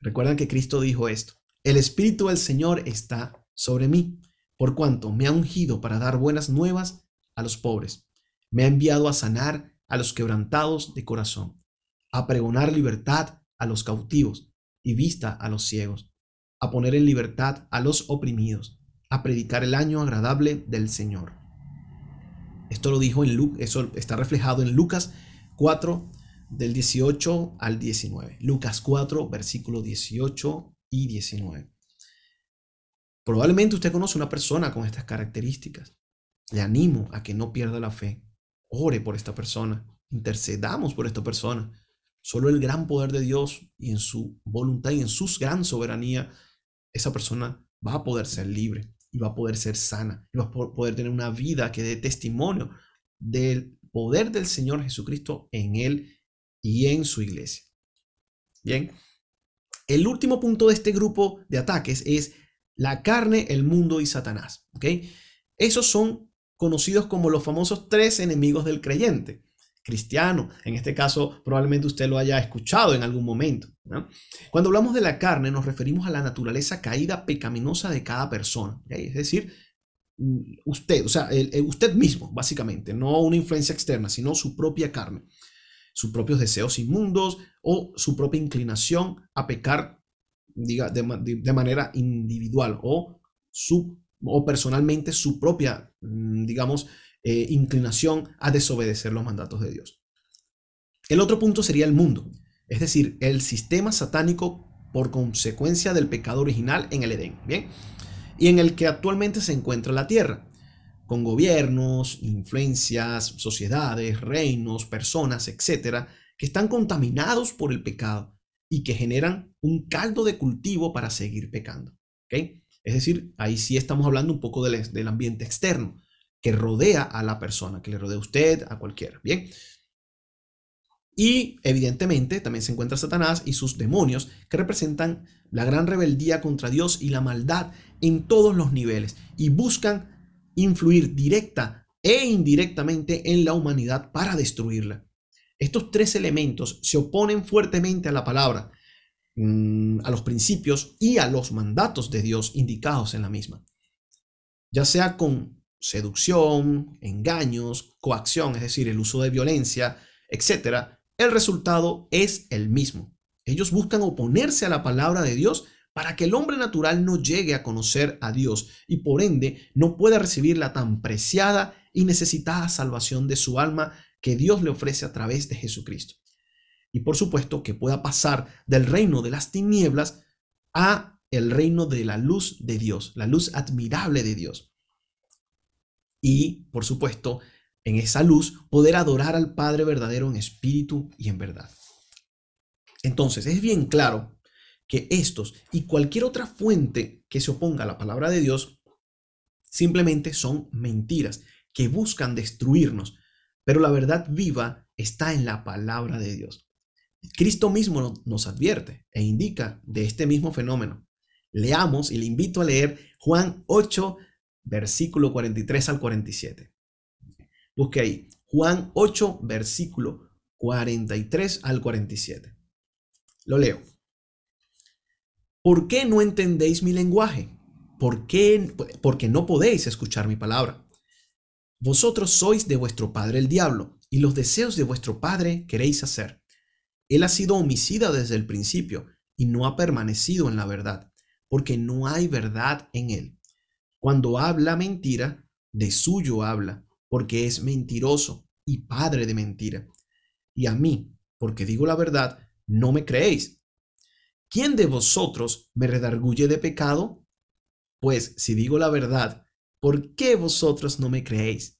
Recuerdan que Cristo dijo esto, el Espíritu del Señor está sobre mí, por cuanto me ha ungido para dar buenas nuevas a los pobres. Me ha enviado a sanar a los quebrantados de corazón, a pregonar libertad a los cautivos y vista a los ciegos, a poner en libertad a los oprimidos, a predicar el año agradable del Señor. Esto lo dijo en Lucas, eso está reflejado en Lucas 4 del 18 al 19. Lucas 4 versículo 18 y 19. Probablemente usted conoce una persona con estas características. Le animo a que no pierda la fe. Ore por esta persona. Intercedamos por esta persona. Solo el gran poder de Dios y en su voluntad y en su gran soberanía, esa persona va a poder ser libre y va a poder ser sana y va a poder tener una vida que dé testimonio del poder del Señor Jesucristo en él y en su iglesia. Bien, el último punto de este grupo de ataques es la carne, el mundo y Satanás. ¿ok? Esos son conocidos como los famosos tres enemigos del creyente cristiano. En este caso, probablemente usted lo haya escuchado en algún momento. Cuando hablamos de la carne, nos referimos a la naturaleza caída pecaminosa de cada persona. Es decir, mm, usted, o sea, usted mismo, básicamente, no una influencia externa, sino su propia carne, sus propios deseos inmundos o su propia inclinación a pecar diga, de, manera individual o, su, o personalmente su propia, mm, digamos, eh, inclinación a desobedecer los mandatos de Dios. El otro punto sería el mundo, es decir, el sistema satánico por consecuencia del pecado original en el Edén, ¿bien? Y en el que actualmente se encuentra la tierra, con gobiernos, influencias, sociedades, reinos, personas, etcétera, que están contaminados por el pecado y que generan un caldo de cultivo para seguir pecando. ¿ok? Es decir, ahí sí estamos hablando un poco del, del ambiente externo que rodea a la persona, que le rodea a usted, a cualquiera. Bien. Y evidentemente también se encuentra Satanás y sus demonios, que representan la gran rebeldía contra Dios y la maldad en todos los niveles y buscan influir directa e indirectamente en la humanidad para destruirla. Estos tres elementos se oponen fuertemente a la palabra, mm, a los principios y a los mandatos de Dios indicados en la misma. Ya sea con seducción, engaños, coacción, es decir, el uso de violencia, etc., el resultado es el mismo. Ellos buscan oponerse a la palabra de Dios para que el hombre natural no llegue a conocer a Dios y por ende no pueda recibir la tan preciada y necesitada salvación de su alma que Dios le ofrece a través de Jesucristo. Y por supuesto que pueda pasar del reino de las tinieblas a el reino de la luz de Dios, la luz admirable de Dios y, por supuesto, en esa luz poder adorar al Padre verdadero en espíritu y en verdad. Entonces, es bien claro que estos y cualquier otra fuente que se oponga a la palabra de Dios simplemente son mentiras que buscan destruirnos, pero la verdad viva está en la palabra de Dios. Cristo mismo nos advierte e indica de este mismo fenómeno. Leamos y le invito a leer Juan 8, versículo 43 al 47. Busque ahí, Juan 8, versículo 43 al 47. Lo leo. ¿Por qué no entendéis mi lenguaje? ¿Por qué? Porque no podéis escuchar mi palabra. Vosotros sois de vuestro padre el diablo, y los deseos de vuestro padre queréis hacer. Él ha sido homicida desde el principio, y no ha permanecido en la verdad, porque no hay verdad en él. Cuando habla mentira, de suyo habla, porque es mentiroso y padre de mentira. Y a mí, porque digo la verdad, no me creéis. ¿Quién de vosotros me redarguye de pecado? Pues si digo la verdad, ¿por qué vosotros no me creéis?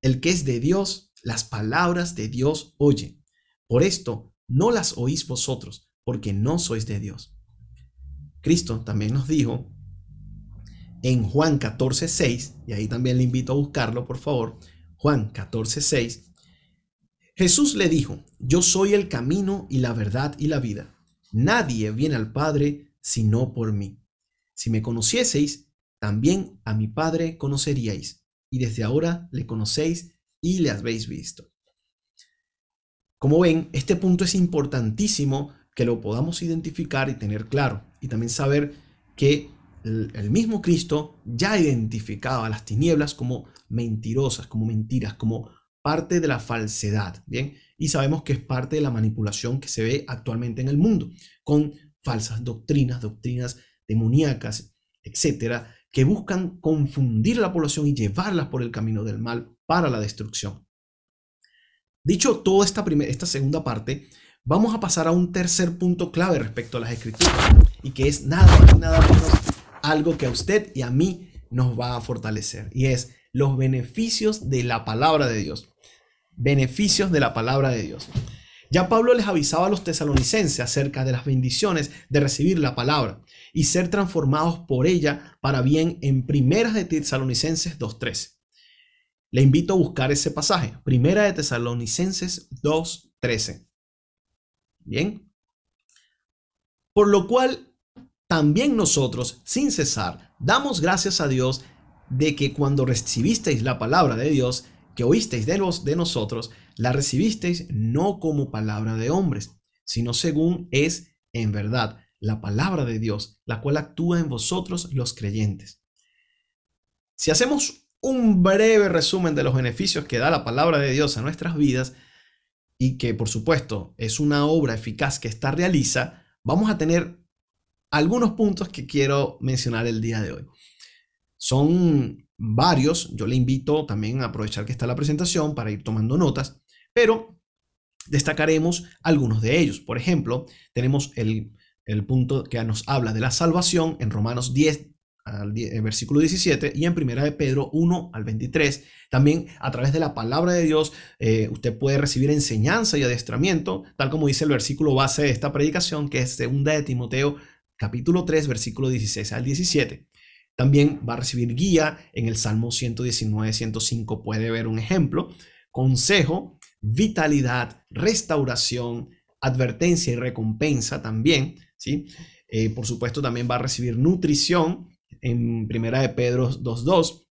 El que es de Dios, las palabras de Dios oye. Por esto no las oís vosotros, porque no sois de Dios. Cristo también nos dijo en Juan 14, 6, y ahí también le invito a buscarlo, por favor, Juan 14, 6, Jesús le dijo, yo soy el camino y la verdad y la vida. Nadie viene al Padre sino por mí. Si me conocieseis, también a mi Padre conoceríais, y desde ahora le conocéis y le habéis visto. Como ven, este punto es importantísimo que lo podamos identificar y tener claro, y también saber que el mismo Cristo ya identificaba las tinieblas como mentirosas, como mentiras, como parte de la falsedad, ¿bien? Y sabemos que es parte de la manipulación que se ve actualmente en el mundo, con falsas doctrinas, doctrinas demoníacas, etcétera, que buscan confundir a la población y llevarlas por el camino del mal para la destrucción. Dicho toda esta, esta segunda parte, vamos a pasar a un tercer punto clave respecto a las escrituras y que es nada más y nada menos algo que a usted y a mí nos va a fortalecer y es los beneficios de la palabra de Dios. Beneficios de la palabra de Dios. Ya Pablo les avisaba a los tesalonicenses acerca de las bendiciones de recibir la palabra y ser transformados por ella para bien en Primeras de Tesalonicenses 2.13. Le invito a buscar ese pasaje, Primera de Tesalonicenses 2.13. Bien. Por lo cual, también nosotros, sin cesar, damos gracias a Dios de que cuando recibisteis la palabra de Dios, que oísteis de, los, de nosotros, la recibisteis no como palabra de hombres, sino según es en verdad la palabra de Dios, la cual actúa en vosotros los creyentes. Si hacemos un breve resumen de los beneficios que da la palabra de Dios a nuestras vidas, y que por supuesto es una obra eficaz que ésta realiza, vamos a tener algunos puntos que quiero mencionar el día de hoy. Son varios, yo le invito también a aprovechar que está la presentación para ir tomando notas, pero destacaremos algunos de ellos. Por ejemplo, tenemos el, punto que nos habla de la salvación en Romanos 10, al eh, versículo 17 y en primera de Pedro 1 al 23. También a través de la palabra de Dios eh, usted puede recibir enseñanza y adiestramiento, tal como dice el versículo base de esta predicación, que es segunda de Timoteo capítulo 3, versículo 16 al 17. También va a recibir guía en el Salmo 119, 105, puede ver un ejemplo, consejo, vitalidad, restauración, advertencia y recompensa también, ¿sí? Eh, por supuesto, también va a recibir nutrición en Primera de Pedro 2.2,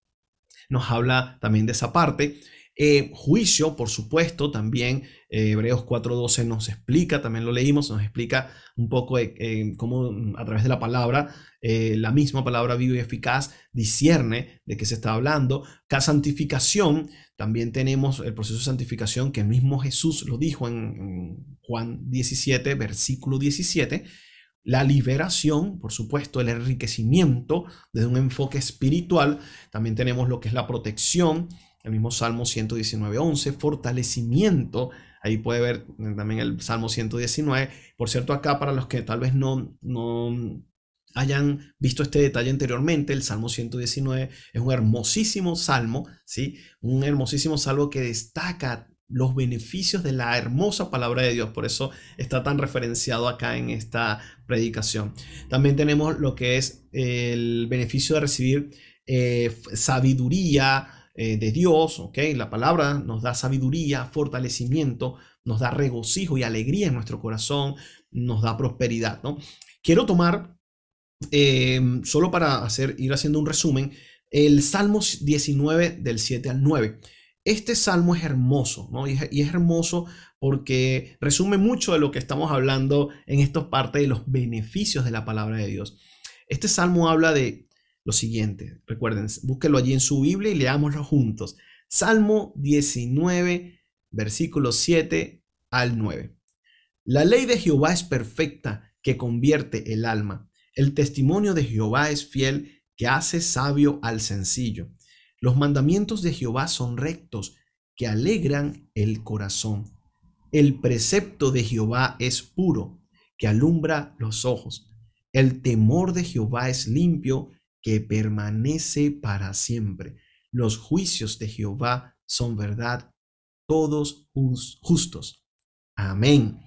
nos habla también de esa parte. Eh, juicio, por supuesto, también eh, Hebreos 4.12 nos explica, también lo leímos, nos explica un poco de, cómo a través de la palabra, la misma palabra viva y eficaz, discierne de qué se está hablando. La santificación, también tenemos el proceso de santificación que el mismo Jesús lo dijo en, Juan 17, versículo 17. La liberación, por supuesto, el enriquecimiento desde un enfoque espiritual. También tenemos lo que es la protección, el mismo Salmo 119, 11, fortalecimiento. Ahí puede ver también el Salmo 119. Por cierto, acá para los que tal vez no, no hayan visto este detalle anteriormente, el Salmo 119 es un hermosísimo salmo, ¿sí? Un hermosísimo salmo que destaca los beneficios de la hermosa palabra de Dios. Por eso está tan referenciado acá en esta predicación. También tenemos lo que es el beneficio de recibir eh, sabiduría eh, de Dios, ¿ok? La palabra nos da sabiduría, fortalecimiento, nos da regocijo y alegría en nuestro corazón, nos da prosperidad, ¿no? Quiero tomar Em, solo para hacer, ir haciendo un resumen, el Salmo 19 del 7 al 9. Este salmo es hermoso, ¿no? Y es, hermoso porque resume mucho de lo que estamos hablando en esta parte de los beneficios de la palabra de Dios. Este salmo habla de lo siguiente, recuerden, búsquelo allí en su Biblia y leámoslo juntos. Salmo 19, versículos 7 al 9. La ley de Jehová es perfecta que convierte el alma. El testimonio de Jehová es fiel, que hace sabio al sencillo. Los mandamientos de Jehová son rectos, que alegran el corazón. El precepto de Jehová es puro, que alumbra los ojos. El temor de Jehová es limpio, que permanece para siempre. Los juicios de Jehová son verdad, todos justos. Amén.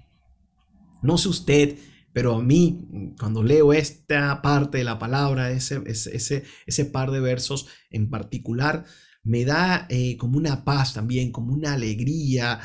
No sé usted pero a mí, cuando leo esta parte de la palabra, ese, ese, ese par de versos en particular, me da eh, como una paz también, como una alegría,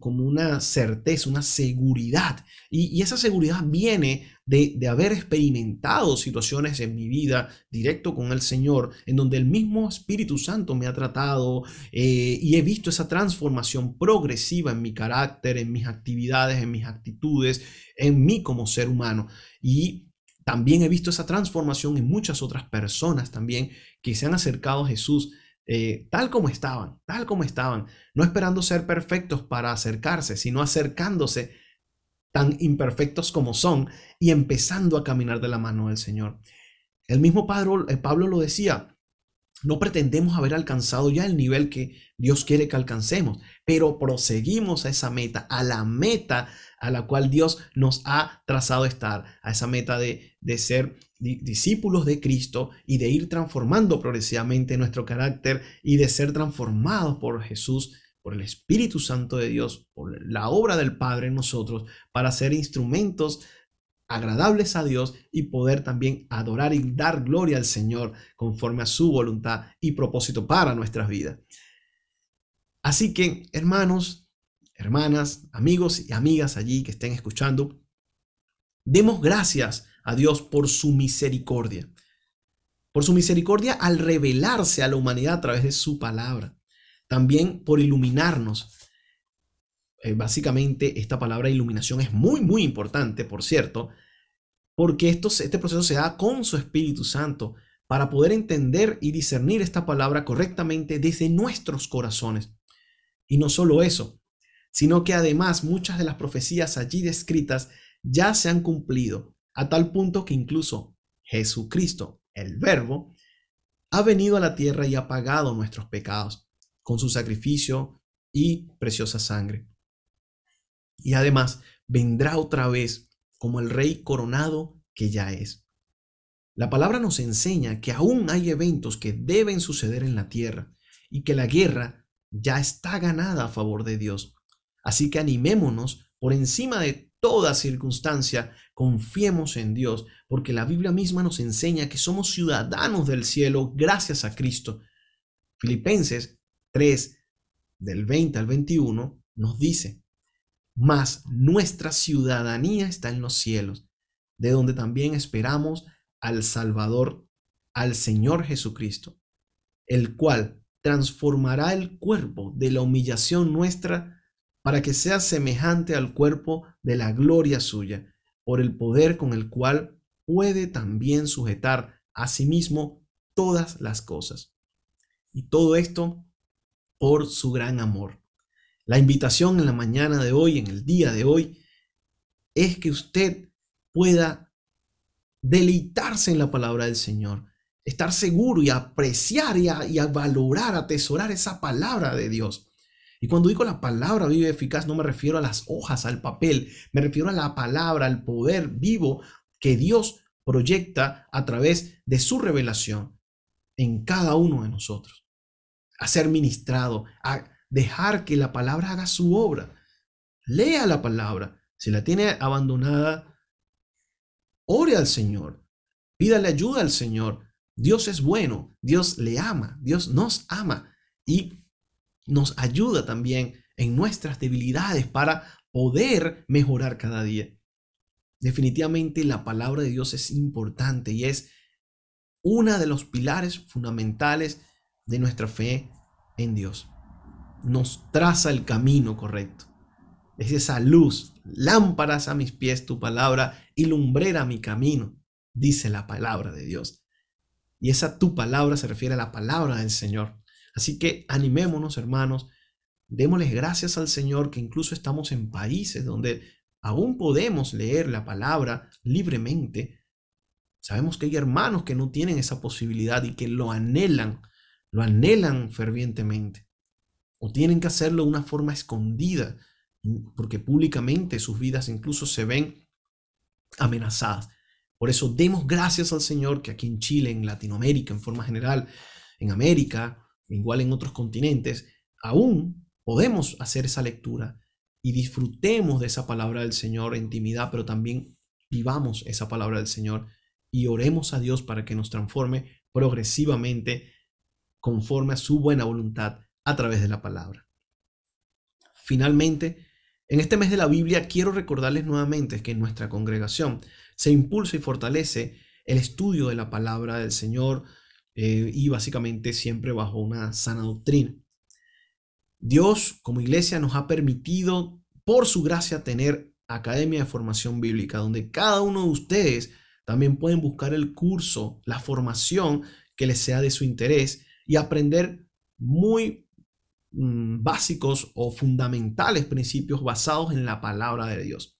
como, una certeza, una seguridad. Y, esa seguridad viene de, haber experimentado situaciones en mi vida directo con el Señor, en donde el mismo Espíritu Santo me ha tratado eh, y he visto esa transformación progresiva en mi carácter, en mis actividades, en mis actitudes, en mí como ser humano. Y también he visto esa transformación en muchas otras personas también que se han acercado a Jesús eh, tal como estaban, tal como estaban, no esperando ser perfectos para acercarse, sino acercándose tan imperfectos como son y empezando a caminar de la mano del Señor. El mismo Pablo, eh, Pablo lo decía, no pretendemos haber alcanzado ya el nivel que Dios quiere que alcancemos, pero proseguimos a esa meta, a la meta a la cual Dios nos ha trazado estar, a esa meta de, de ser discípulos de Cristo y de ir transformando progresivamente nuestro carácter y de ser transformados por Jesús, por el Espíritu Santo de Dios, por la obra del Padre en nosotros, para ser instrumentos agradables a Dios y poder también adorar y dar gloria al Señor conforme a su voluntad y propósito para nuestras vidas. Así que, hermanos, hermanas, amigos y amigas allí que estén escuchando, demos gracias a Dios por su misericordia. Por su misericordia al revelarse a la humanidad a través de su palabra. También por iluminarnos. Eh, básicamente, esta palabra iluminación es muy, muy importante, por cierto, porque esto, este proceso se da con su Espíritu Santo para poder entender y discernir esta palabra correctamente desde nuestros corazones. Y no solo eso, sino que además muchas de las profecías allí descritas ya se han cumplido a tal punto que incluso Jesucristo, el Verbo, ha venido a la tierra y ha pagado nuestros pecados con su sacrificio y preciosa sangre. Y además vendrá otra vez como el rey coronado que ya es. La palabra nos enseña que aún hay eventos que deben suceder en la tierra y que la guerra ya está ganada a favor de Dios. Así que animémonos por encima de toda circunstancia, confiemos en Dios, porque la Biblia misma nos enseña que somos ciudadanos del cielo gracias a Cristo. Filipenses 3, del 20 al 21, nos dice, mas nuestra ciudadanía está en los cielos, de donde también esperamos al Salvador, al Señor Jesucristo, el cual transformará el cuerpo de la humillación nuestra para que sea semejante al cuerpo de la gloria suya, por el poder con el cual puede también sujetar a sí mismo todas las cosas. Y todo esto por su gran amor. La invitación en la mañana de hoy, en el día de hoy, es que usted pueda deleitarse en la palabra del Señor, estar seguro y apreciar y, a valorar, atesorar esa palabra de Dios. Y cuando digo la palabra viva y eficaz, no me refiero a las hojas, al papel, me refiero a la palabra, al poder vivo que Dios proyecta a través de su revelación en cada uno de nosotros. A ser ministrado, a dejar que la palabra haga su obra. Lea la palabra. Si la tiene abandonada, ore al Señor. Pídale ayuda al Señor. Dios es bueno. Dios le ama. Dios nos ama. Y nos ayuda también en nuestras debilidades para poder mejorar cada día. Definitivamente la palabra de Dios es importante y es una de los pilares fundamentales de nuestra fe en Dios. Nos traza el camino correcto. Es esa luz, lámparas a mis pies tu palabra y lumbrera mi camino, dice la palabra de Dios. Y esa tu palabra se refiere a la palabra del Señor. Así que animémonos, hermanos, démosles gracias al Señor que incluso estamos en países donde aún podemos leer la palabra libremente. Sabemos que hay hermanos que no tienen esa posibilidad y que lo anhelan, lo anhelan fervientemente. O tienen que hacerlo de una forma escondida, porque públicamente sus vidas incluso se ven amenazadas. Por eso demos gracias al Señor que aquí en Chile, en Latinoamérica, en forma general, en América, igual en otros continentes, aún podemos hacer esa lectura y disfrutemos de esa palabra del Señor en intimidad, pero también vivamos esa palabra del Señor y oremos a Dios para que nos transforme progresivamente conforme a su buena voluntad a través de la palabra. Finalmente, en este mes de la Biblia quiero recordarles nuevamente que en nuestra congregación se impulsa y fortalece el estudio de la palabra del Señor, eh, y básicamente siempre bajo una sana doctrina. Dios como iglesia nos ha permitido por su gracia tener academia de formación bíblica donde cada uno de ustedes También pueden buscar el curso, la formación que les sea de su interés y aprender muy mm, básicos o fundamentales principios basados en la palabra de Dios.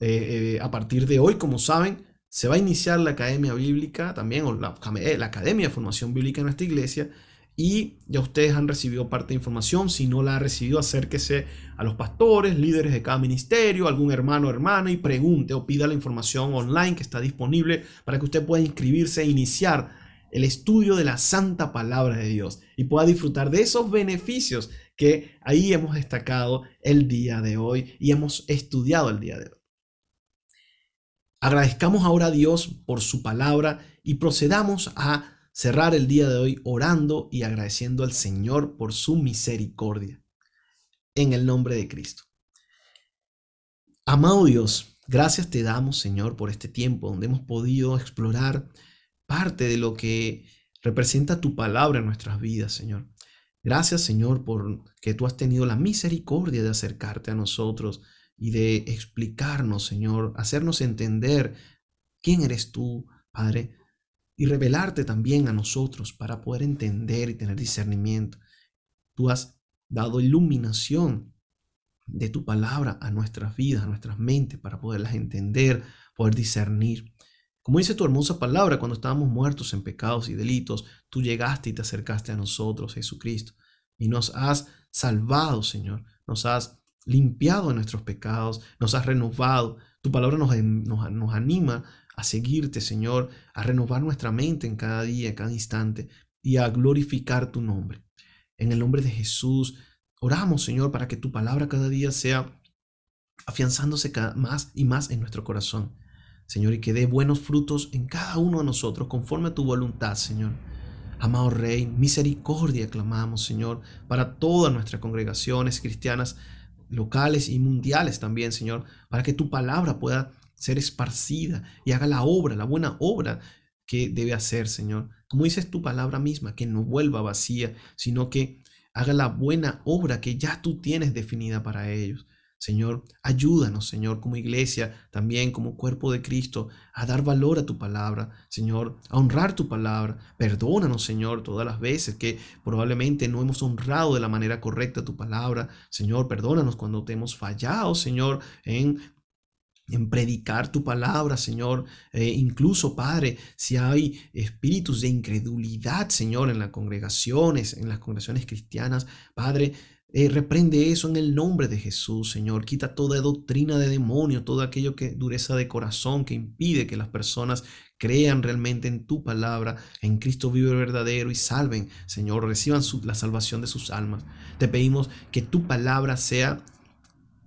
Eh, eh, a partir de hoy, como saben, se va a iniciar la Academia Bíblica también, o la, la Academia de Formación Bíblica en nuestra iglesia, y ya ustedes han recibido parte de información. Si no la ha recibido, acérquese a los pastores, líderes de cada ministerio, algún hermano o hermana y pregunte o pida la información online que está disponible para que usted pueda inscribirse e iniciar el estudio de la santa palabra de Dios y pueda disfrutar de esos beneficios que ahí hemos destacado el día de hoy y hemos estudiado el día de hoy. Agradezcamos ahora a Dios por su palabra y procedamos a cerrar el día de hoy orando y agradeciendo al Señor por su misericordia. En el nombre de Cristo. Amado Dios, gracias te damos, Señor, por este tiempo donde hemos podido explorar parte de lo que representa tu palabra en nuestras vidas, Señor. Gracias, Señor, por que tú has tenido la misericordia de acercarte a nosotros y de explicarnos, Señor, hacernos entender quién eres tú, Padre, y revelarte también a nosotros para poder entender y tener discernimiento. Tú has dado iluminación de tu palabra a nuestras vidas, a nuestras mentes, para poderlas entender, poder discernir. Como dice tu hermosa palabra, cuando estábamos muertos en pecados y delitos, tú llegaste y te acercaste a nosotros, Jesucristo, y nos has salvado, Señor. Nos has limpiado de nuestros pecados, nos has renovado. Tu palabra nos, nos, nos anima a seguirte, Señor, a renovar nuestra mente en cada día, en cada instante y a glorificar tu nombre. En el nombre de Jesús, oramos, Señor, para que tu palabra cada día sea afianzándose más y más en nuestro corazón. Señor, y que dé buenos frutos en cada uno de nosotros conforme a tu voluntad, Señor. Amado Rey, misericordia clamamos, Señor, para todas nuestras congregaciones cristianas locales y mundiales también, Señor, para que tu palabra pueda ser esparcida y haga la obra, la buena obra que debe hacer, Señor. Como dices tu palabra misma, que no vuelva vacía, sino que haga la buena obra que ya tú tienes definida para ellos. Señor, ayúdanos, Señor, como iglesia, también como cuerpo de Cristo, a dar valor a tu palabra, Señor, a honrar tu palabra. Perdónanos, Señor, todas las veces que probablemente no hemos honrado de la manera correcta tu palabra. Señor, perdónanos cuando te hemos fallado, Señor, en en predicar tu palabra, Señor. Eh, incluso, Padre, si hay espíritus de incredulidad, Señor, en las congregaciones, en las congregaciones cristianas, Padre, eh, reprende eso en el nombre de Jesús, Señor. Quita toda doctrina de demonio, todo aquello que dureza de corazón que impide que las personas crean realmente en tu palabra, en Cristo vive verdadero y salven, Señor, reciban la salvación de sus almas. Te pedimos que tu palabra sea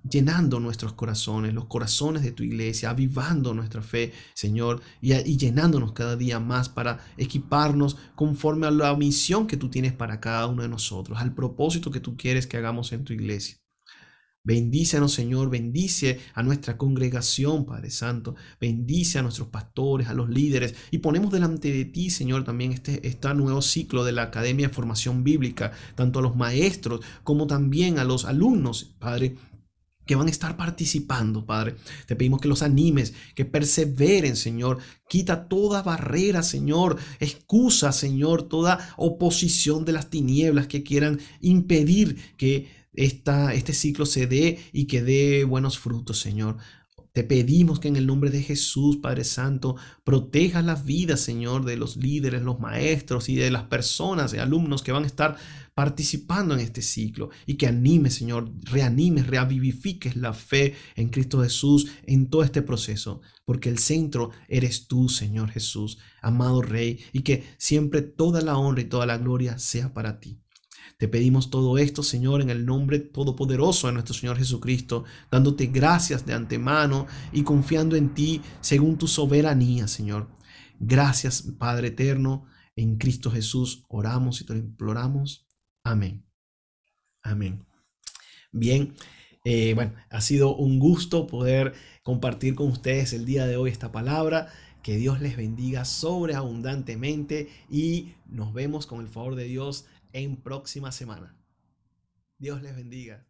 llenando nuestros corazones, los corazones de tu iglesia, avivando nuestra fe, Señor, y, llenándonos cada día más para equiparnos conforme a la misión que tú tienes para cada uno de nosotros, al propósito que tú quieres que hagamos en tu iglesia. Bendícenos, Señor, bendice a nuestra congregación, Padre Santo, bendice a nuestros pastores, a los líderes, y ponemos delante de ti, Señor, también este, este nuevo ciclo de la Academia de Formación Bíblica, tanto a los maestros como también a los alumnos, Padre, que van a estar participando, Padre. Te pedimos que los animes, que perseveren, Señor. Quita toda barrera, Señor. Excusa, Señor, toda oposición de las tinieblas que quieran impedir que esta, este ciclo se dé y que dé buenos frutos, Señor. Te pedimos que en el nombre de Jesús, Padre Santo, protejas las vidas, Señor, de los líderes, los maestros y de las personas y alumnos que van a estar participando en este ciclo y que anime, Señor, reanimes, reavivifiques la fe en Cristo Jesús en todo este proceso, porque el centro eres tú, Señor Jesús, amado Rey, y que siempre toda la honra y toda la gloria sea para ti. Te pedimos todo esto, Señor, en el nombre todopoderoso de nuestro Señor Jesucristo, dándote gracias de antemano y confiando en ti según tu soberanía, Señor. Gracias, Padre eterno, en Cristo Jesús oramos y te lo imploramos. Amén. Amén. Bien, eh, bueno, ha sido un gusto poder compartir con ustedes el día de hoy esta palabra. Que Dios les bendiga sobreabundantemente y nos vemos con el favor de Dios en próxima semana. Dios les bendiga.